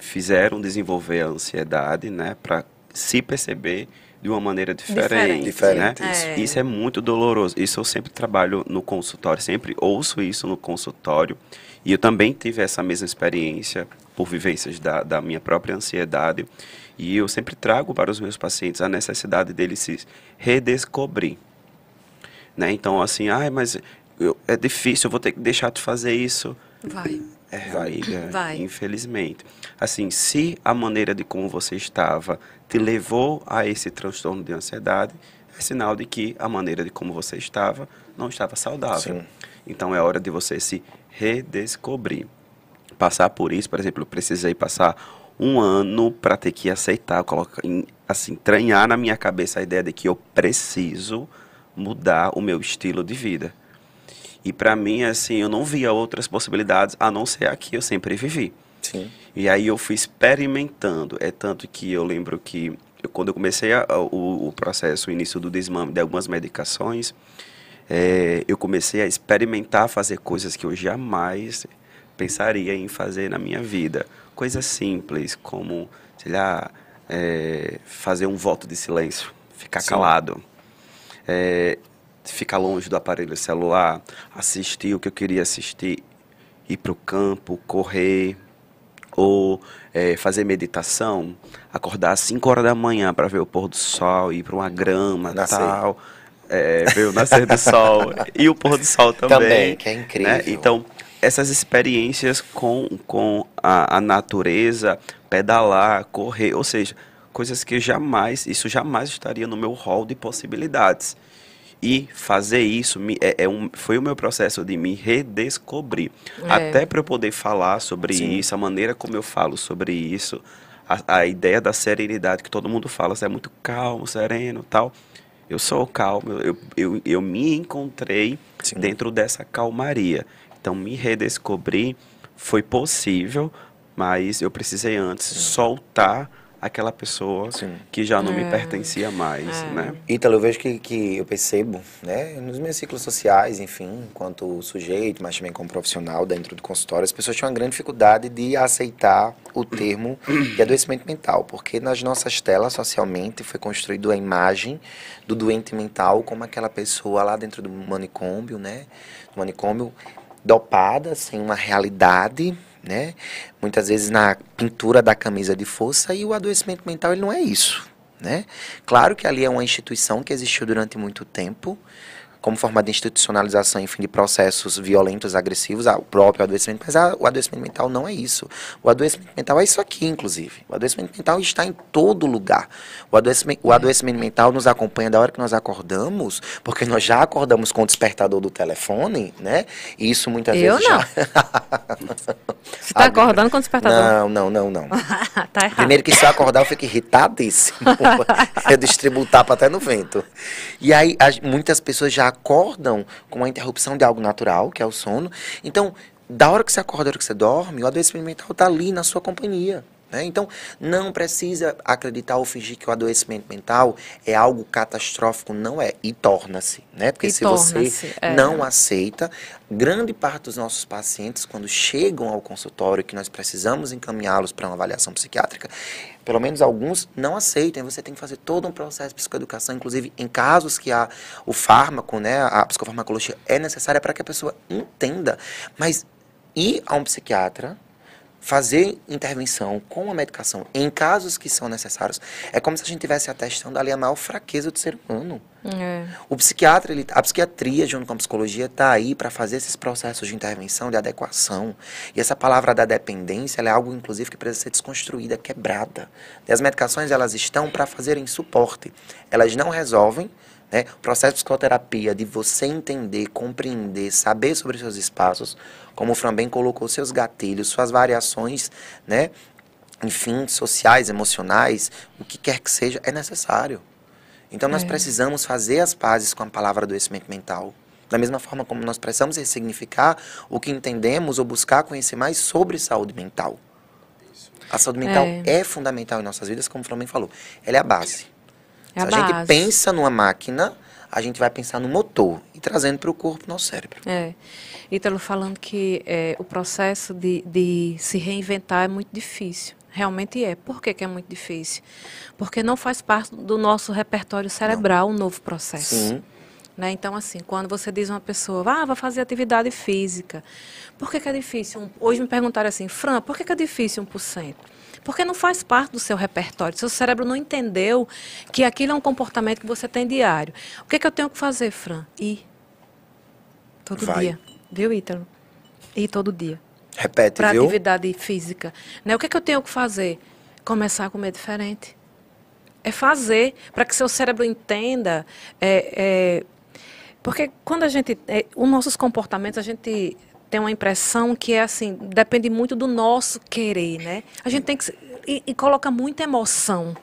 fizeram desenvolver a ansiedade, né, para se perceber de uma maneira diferente, Diferente. né? É. Isso é muito doloroso. Isso eu sempre trabalho no consultório, sempre ouço isso no consultório. E eu também tive essa mesma experiência por vivências da, da minha própria ansiedade. E eu sempre trago para os meus pacientes a necessidade deles se redescobrir. Né? Então, assim, ai, mas eu- é difícil, eu vou ter que deixar de fazer isso. Vai. É, Vai. amiga, Vai. infelizmente. Assim, se a maneira de como você estava te levou a esse transtorno de ansiedade, é sinal de que a maneira de como você estava não estava saudável. Sim. Então é hora de você se redescobrir. Passar por isso, por exemplo, eu precisei passar um ano para ter que aceitar, colocar, em- assim, entranhar na minha cabeça a ideia de que eu preciso mudar o meu estilo de vida. E para mim, assim, eu não via outras possibilidades a não ser a que eu sempre vivi. Sim. E aí eu fui experimentando. É tanto que eu lembro que eu- quando eu comecei a- a- o, o processo, o início do desmame de algumas medicações, é, eu comecei a experimentar fazer coisas que eu jamais pensaria em fazer na minha vida. Coisas simples, como, sei lá, é, fazer um voto de silêncio, ficar Sim. calado. É, ficar longe do aparelho celular, assistir o que eu queria assistir, ir para o campo, correr, ou é, fazer meditação, acordar às 5 horas da manhã para ver o pôr do sol, ir para uma grama Nascer. tal, é, ver o nascer do sol e o pôr do sol também. Também, que é incrível. né? Então, essas experiências com, com a, a natureza, pedalar, correr, ou seja, coisas que jamais, isso jamais estaria no meu hall de possibilidades. E fazer isso me- é, é um, foi o meu processo de me redescobrir. É. Até para eu poder falar sobre Sim. isso, a maneira como eu falo sobre isso, a, a ideia da serenidade que todo mundo fala, você é muito calmo, sereno tal. Eu sou calmo, eu, eu, eu me encontrei Sim. dentro dessa calmaria. Então, me redescobrir foi possível, mas eu precisei antes soltar aquela pessoa Sim. que já não me É. pertencia mais, É. né? Ítalo, eu vejo que, que eu percebo, né, nos meus ciclos sociais, enfim, enquanto sujeito, mas também como profissional dentro do consultório, as pessoas têm uma grande dificuldade de aceitar o termo de adoecimento mental, porque nas nossas telas, socialmente, foi construída a imagem do doente mental como aquela pessoa lá dentro do manicômio, né, do manicômio, dopada, sem uma realidade, né, muitas vezes na pintura da camisa de força, e o adoecimento mental, ele não é isso, né? Claro que ali é uma instituição que existiu durante muito tempo, como forma de institucionalização, enfim, de processos violentos, agressivos, ah, o próprio adoecimento, mas ah, o adoecimento mental não é isso. O adoecimento mental é isso aqui, inclusive. O adoecimento mental está em todo lugar. O adoecimento, o adoecimento mental nos acompanha da hora que nós acordamos, porque nós já acordamos com o despertador do telefone, né? E isso muitas Eu vezes não. já... Você está acordando com o despertador? Não, não, não, não. tá errado. Primeiro que se eu acordar, eu fico irritadíssimo. eu distribuo tapa até no vento. E aí, as- muitas pessoas já acordam com uma interrupção de algo natural, que é o sono. Então, da hora que você acorda, da hora que você dorme, o adoecimento mental tá ali na sua companhia. Né? Então, não precisa acreditar ou fingir que o adoecimento mental é algo catastrófico, não é. E torna-se, né? Porque E se você é. não aceita, grande parte dos nossos pacientes, quando chegam ao consultório, que nós precisamos encaminhá-los para uma avaliação psiquiátrica, pelo menos alguns não aceitam. Você tem que fazer todo um processo de psicoeducação, inclusive em casos que há o fármaco, né, a psicofarmacologia é necessária para que a pessoa entenda. Mas ir a um psiquiatra fazer intervenção com a medicação em casos que são necessários é como se a gente estivesse atestando ali a maior fraqueza do ser humano. É. O psiquiatra, ele, a psiquiatria junto com a psicologia está aí para fazer esses processos de intervenção, de adequação. E essa palavra da dependência é algo, inclusive, que precisa ser desconstruída, quebrada. E as medicações elas estão para fazerem suporte. Elas não resolvem. Né? O processo de psicoterapia, de você entender, compreender, saber sobre seus espaços, como o Fran bem colocou, seus gatilhos, suas variações, né? enfim, sociais, emocionais, o que quer que seja, é necessário. Então nós É. precisamos fazer as pazes com a palavra adoecimento mental. Da mesma forma como nós precisamos ressignificar o que entendemos ou buscar conhecer mais sobre saúde mental. A saúde mental É. é, fundamental em nossas vidas, como o Flamengo falou. Ela é a base. É Se a a, gente pensa numa máquina, a gente vai pensar no motor e trazendo para o corpo, nosso cérebro. É. Ítalo falando que é, o processo de, de se reinventar é muito difícil. Realmente é. Por que, que é muito difícil? Porque não faz parte do nosso repertório cerebral um novo processo. Sim. Né? Então, assim, quando você diz a uma pessoa, ah, vai fazer atividade física, por que, que é difícil? Um- Hoje me perguntaram assim, Fran, por que, que é difícil 1%? Porque não faz parte do seu repertório. Seu cérebro não entendeu que aquilo é um comportamento que você tem diário. O que, que eu tenho que fazer, Fran? Ir. Todo Vai. dia. Viu, Ítalo? Ir todo dia. Repete, Para viu? atividade física. Né? O que, que eu tenho que fazer? Começar a comer diferente. É fazer para que seu cérebro entenda. é, é, porque quando a gente. É, os nossos comportamentos, a gente tem uma impressão que é assim, depende muito do nosso querer, né? A gente tem que. E, e coloca muita emoção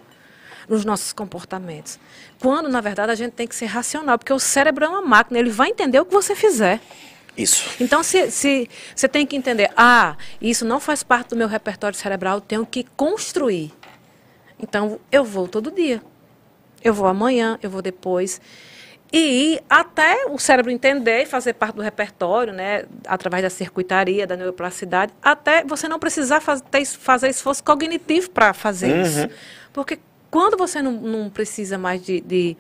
nos nossos comportamentos. Quando, na verdade, a gente tem que ser racional, porque o cérebro é uma máquina, ele vai entender o que você fizer. Isso. Então, se, se você tem que entender, ah, isso não faz parte do meu repertório cerebral, tenho que construir. Então, eu vou todo dia. Eu vou amanhã, eu vou depois. E até o cérebro entender e fazer parte do repertório, né, através da circuitaria, da neuroplasticidade, até você não precisar faz, ter, fazer esforço cognitivo para fazer Uhum. isso. Porque quando você não, não precisa mais de, de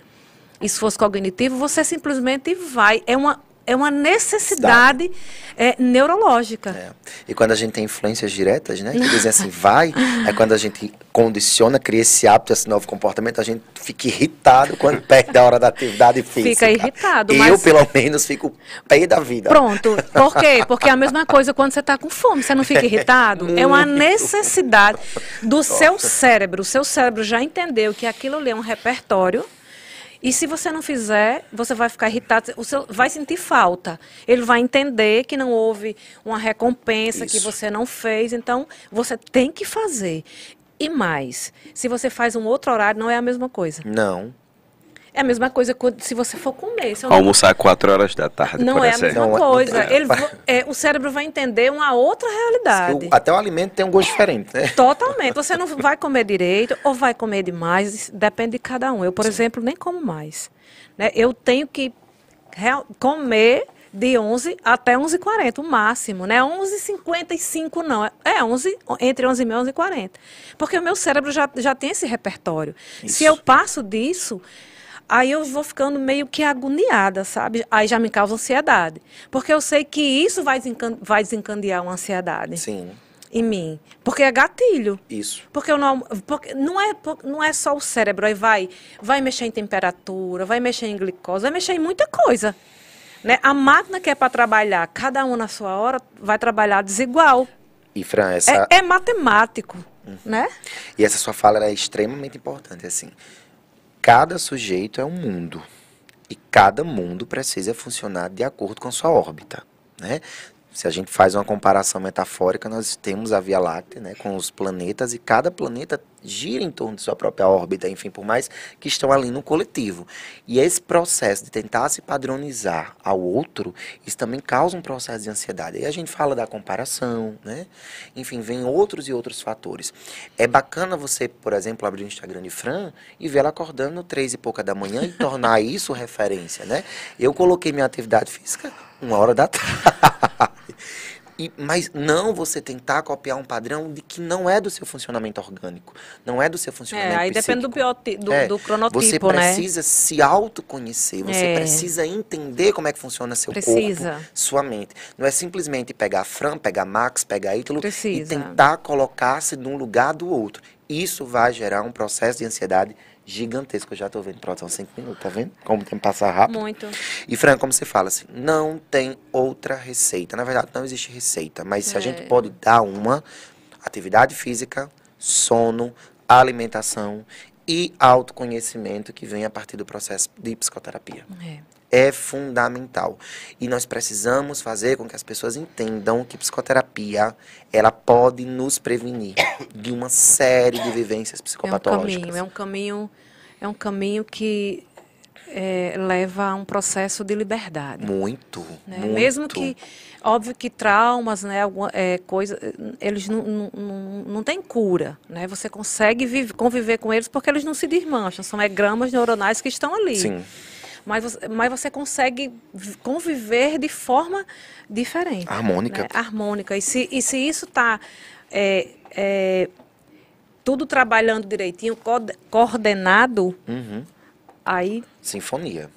esforço cognitivo, você simplesmente vai. É uma, é uma necessidade é, neurológica. É. E quando a gente tem influências diretas, né? Que dizem assim, vai, é quando a gente condiciona, cria esse hábito, esse novo comportamento, a gente fica irritado quando perde a hora da atividade física. Fica irritado, Eu, mas- pelo menos, fico pé da vida. Pronto. Por quê? Porque é a mesma coisa quando você está com fome. Você não fica irritado? É uma necessidade do seu cérebro. O seu cérebro já entendeu que aquilo ali é um repertório. E se você não fizer, você vai ficar irritado, seu, vai sentir falta. Ele vai entender que não houve uma recompensa, que Isso. você não fez. Então, você tem que fazer. E mais, se você faz um outro horário, não é a mesma coisa. Não. É a mesma coisa quando- se você for comer. Se eu não Almoçar 4 horas da tarde, não é a mesma Não é- coisa. é. Ele é, o cérebro vai entender uma outra realidade. O- até o alimento tem um gosto diferente, né? Totalmente. Você não vai comer direito ou vai comer demais, depende de cada um. Eu, por exemplo, nem como mais. Né? Eu tenho que real- comer de 11 até 11h40, o máximo. Né? 11h55 não. É- É 11, entre 11 e 11 e 40 Porque o meu cérebro já, já tem esse repertório. Isso. Se eu passo disso, aí eu vou ficando meio que agoniada, sabe? Aí já me causa ansiedade. Porque eu sei que isso vai, desencan- vai desencadear uma ansiedade Sim, em mim. Porque é gatilho. isso. Porque, eu não, porque não, é, não é só o cérebro, aí vai, vai mexer em temperatura, vai mexer em glicose, vai mexer em muita coisa. Né? A máquina que é para trabalhar, cada um na sua hora, vai trabalhar desigual. E, Fran, essa, É, é matemático, né? E essa sua fala ela é extremamente importante, assim. Cada sujeito é um mundo. E cada mundo precisa funcionar de acordo com a sua órbita, né? Se a gente faz uma comparação metafórica, nós temos a Via Láctea, né, com os planetas e cada planeta gira em torno de sua própria órbita, enfim, por mais que estão ali no coletivo. E esse processo de tentar se padronizar ao outro, isso também causa um processo de ansiedade. Aí a gente fala da comparação, né? Enfim, vem outros e outros fatores. É bacana você, por exemplo, abrir o Instagram de Fran e ver ela acordando três e pouca da manhã e tornar isso referência, né? Eu coloquei minha atividade física uma hora da tarde. E, mas não você tentar copiar um padrão de que não é do seu funcionamento orgânico, não é do seu funcionamento É, aí depende do, psíquico. do, É, do cronotipo, Você né? precisa se autoconhecer, você É. precisa entender como é que funciona seu Precisa. corpo, sua mente. Não é simplesmente pegar Fran, pegar Max, pegar Ítalo e tentar colocar-se num lugar do outro. Isso vai gerar um processo de ansiedade gigantesco. Eu já estou vendo, pronto, são cinco minutos, tá vendo? Como o tempo passa rápido. Muito. E Fran, como você fala assim, não tem outra receita. Na verdade, não existe receita, mas se a É. gente pode dar uma, atividade física, sono, alimentação e autoconhecimento que vem a partir do processo de psicoterapia. É. É fundamental. E nós precisamos fazer com que as pessoas entendam que psicoterapia, ela pode nos prevenir de uma série de vivências É um psicopatológicas. caminho, é um caminho, é um caminho que é, leva a um processo de liberdade. Muito, né? muito. Mesmo que, óbvio que traumas, né, alguma, é, coisa, eles não, não, não, não têm cura, né? Você consegue vive- conviver com eles porque eles não se desmancham, são é, gramas neuronais que estão ali. Sim. Mas você, mas você consegue vi- conviver de forma diferente. Harmônica. né? Harmônica. E se, e se isso está tudo trabalhando direitinho, coorde- coordenado, Uhum. aí Sinfonia.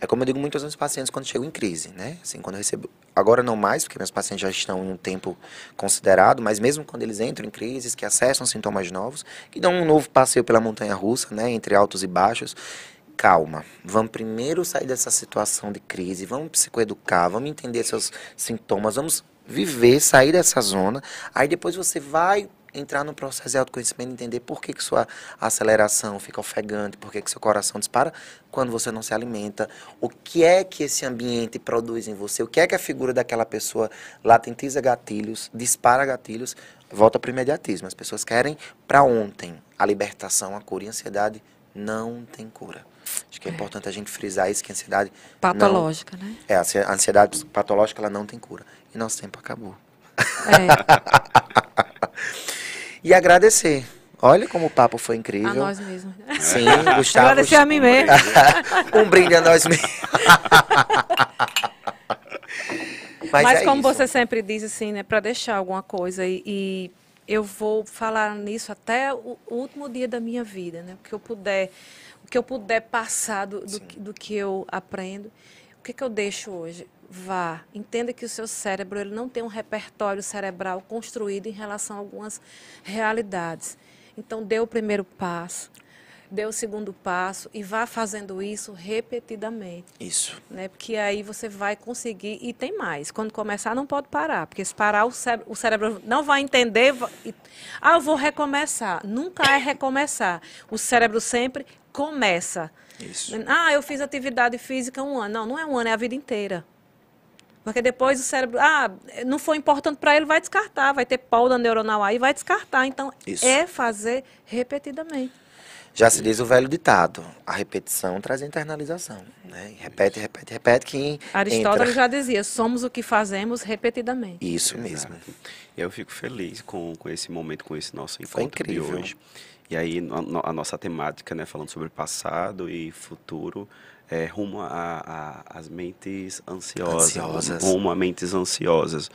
É como eu digo muito aos meus pacientes quando chegam em crise, né? Assim, quando eu recebo. Agora não mais, porque meus pacientes já estão em um tempo considerado, mas mesmo quando eles entram em crises, que acessam sintomas novos, que dão um novo passeio pela montanha russa, né? Entre altos e baixos. Calma, vamos primeiro sair dessa situação de crise, vamos psicoeducar, vamos entender seus sintomas, vamos viver, sair dessa zona. Aí depois você vai entrar no processo de autoconhecimento, entender por que, que sua aceleração fica ofegante, por que, que seu coração dispara quando você não se alimenta, o que é que esse ambiente produz em você, o que é que a figura daquela pessoa latentiza gatilhos, dispara gatilhos, volta para o imediatismo. As pessoas querem para ontem a libertação, a cura e a ansiedade não tem cura. Acho que é, importante a gente frisar isso, que a ansiedade não- patológica, né? é, a ansi- a ansiedade patológica ela não tem cura. E nosso tempo acabou. É, E agradecer. Olha como o papo foi incrível. a nós mesmos. Sim, Gustavo. Agradecer a mim mesmo. um brinde a nós mesmos. Mas, Mas, é como isso. você sempre diz, assim, né, para deixar alguma coisa e, e eu vou falar nisso até o, último dia da minha vida, né? O que eu puder, que eu puder passar do, do, que- do que eu aprendo. O que, que eu deixo hoje? Vá, entenda que o seu cérebro ele não tem um repertório cerebral construído em relação a algumas realidades. Então, dê o primeiro passo, dê o segundo passo e vá fazendo isso repetidamente Isso. né? Porque aí você vai conseguir e tem mais. Quando começar não pode parar, porque se parar o cérebro, o cérebro não vai entender. va- e- ah, eu vou recomeçar. Nunca é recomeçar. O cérebro sempre começa. Isso. Ah, eu fiz atividade física um ano. Não, não é um ano, é a vida inteira. Porque depois o cérebro, ah, não foi importante para ele, vai descartar, vai ter polda neuronal aí, vai descartar. Então, Isso. é fazer repetidamente. Já se diz o velho ditado: a repetição traz a internalização. Né? Repete, repete, repete que Aristóteles entra. já dizia, somos o que fazemos repetidamente. Isso mesmo. E eu fico feliz com, com esse momento, com esse nosso Foi encontro de incrível. hoje. E aí, no- a nossa temática, né, falando sobre passado e futuro, é rumo a- a- às mentes ansiosas, Ansiosas. rumo a mentes ansiosas.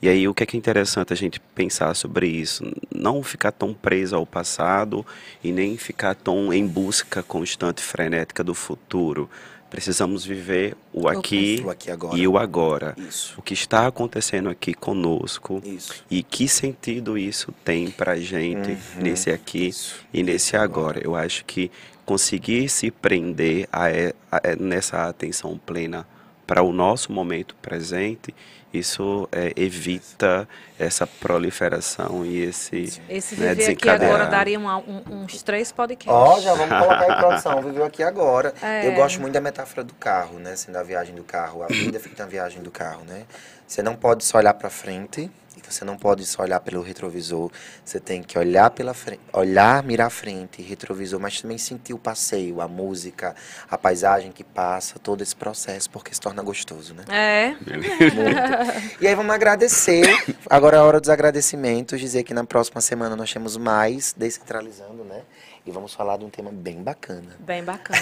E aí, o que é, que é interessante a gente pensar sobre isso? Não ficar tão preso ao passado e nem ficar tão em busca constante, frenética do futuro. Precisamos viver o aqui, O aqui e agora. e o agora. Isso. O que está acontecendo aqui conosco Isso. e que sentido isso tem pra gente Uhum. nesse aqui Isso. e nesse agora. Eu acho que conseguir se prender a, e- a- é, nessa atenção plena para o nosso momento presente, isso é, evita essa proliferação e esse Esse né, viver aqui desencadear. agora daria uma- um- uns três podcasts. Ó, já vamos colocar aí produção, viveu aqui agora. É. Eu gosto muito da metáfora do carro, né? Assim, da viagem do carro. A vida fica na viagem do carro, né? Você não pode só olhar pra frente Você não pode só olhar pelo retrovisor. Você tem que olhar pela frente, olhar, mirar a frente, retrovisor, mas também sentir o passeio, a música, a paisagem que passa, todo esse processo, porque se torna gostoso, né? É. Muito. E aí vamos agradecer. Agora é a hora dos agradecimentos, dizer que na próxima semana nós temos mais descentralizando, né? E vamos falar de um tema bem bacana. Bem bacana.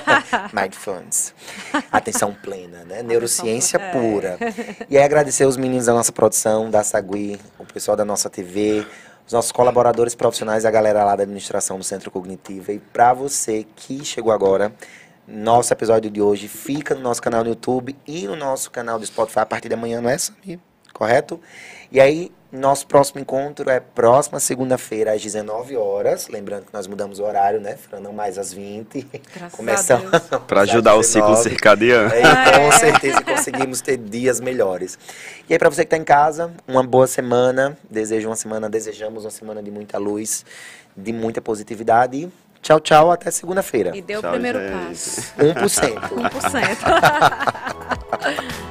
Mindfulness. Atenção plena, né? Neurociência plena. pura. E aí agradecer os meninos da nossa produção, da Sagui, o pessoal da nossa TV, os nossos colaboradores profissionais, a galera lá da administração do Centro Cognitivo. E para você que chegou agora, nosso episódio de hoje fica no nosso canal no YouTube e no nosso canal do Spotify a partir de amanhã, não é, Samir? Correto? E aí, nosso próximo encontro é próxima segunda-feira, às 19 horas. Lembrando que nós mudamos o horário, né, Fran? Não mais às 20. Graças Começamos. Para ajudar o ciclo circadiano. É, com certeza conseguimos ter dias melhores. E aí, para você que está em casa, uma boa semana. Desejo uma semana, desejamos uma semana de muita luz, de muita positividade. Tchau, tchau, até segunda-feira. E deu Tchau, o primeiro gente. passo. 1%. 1%.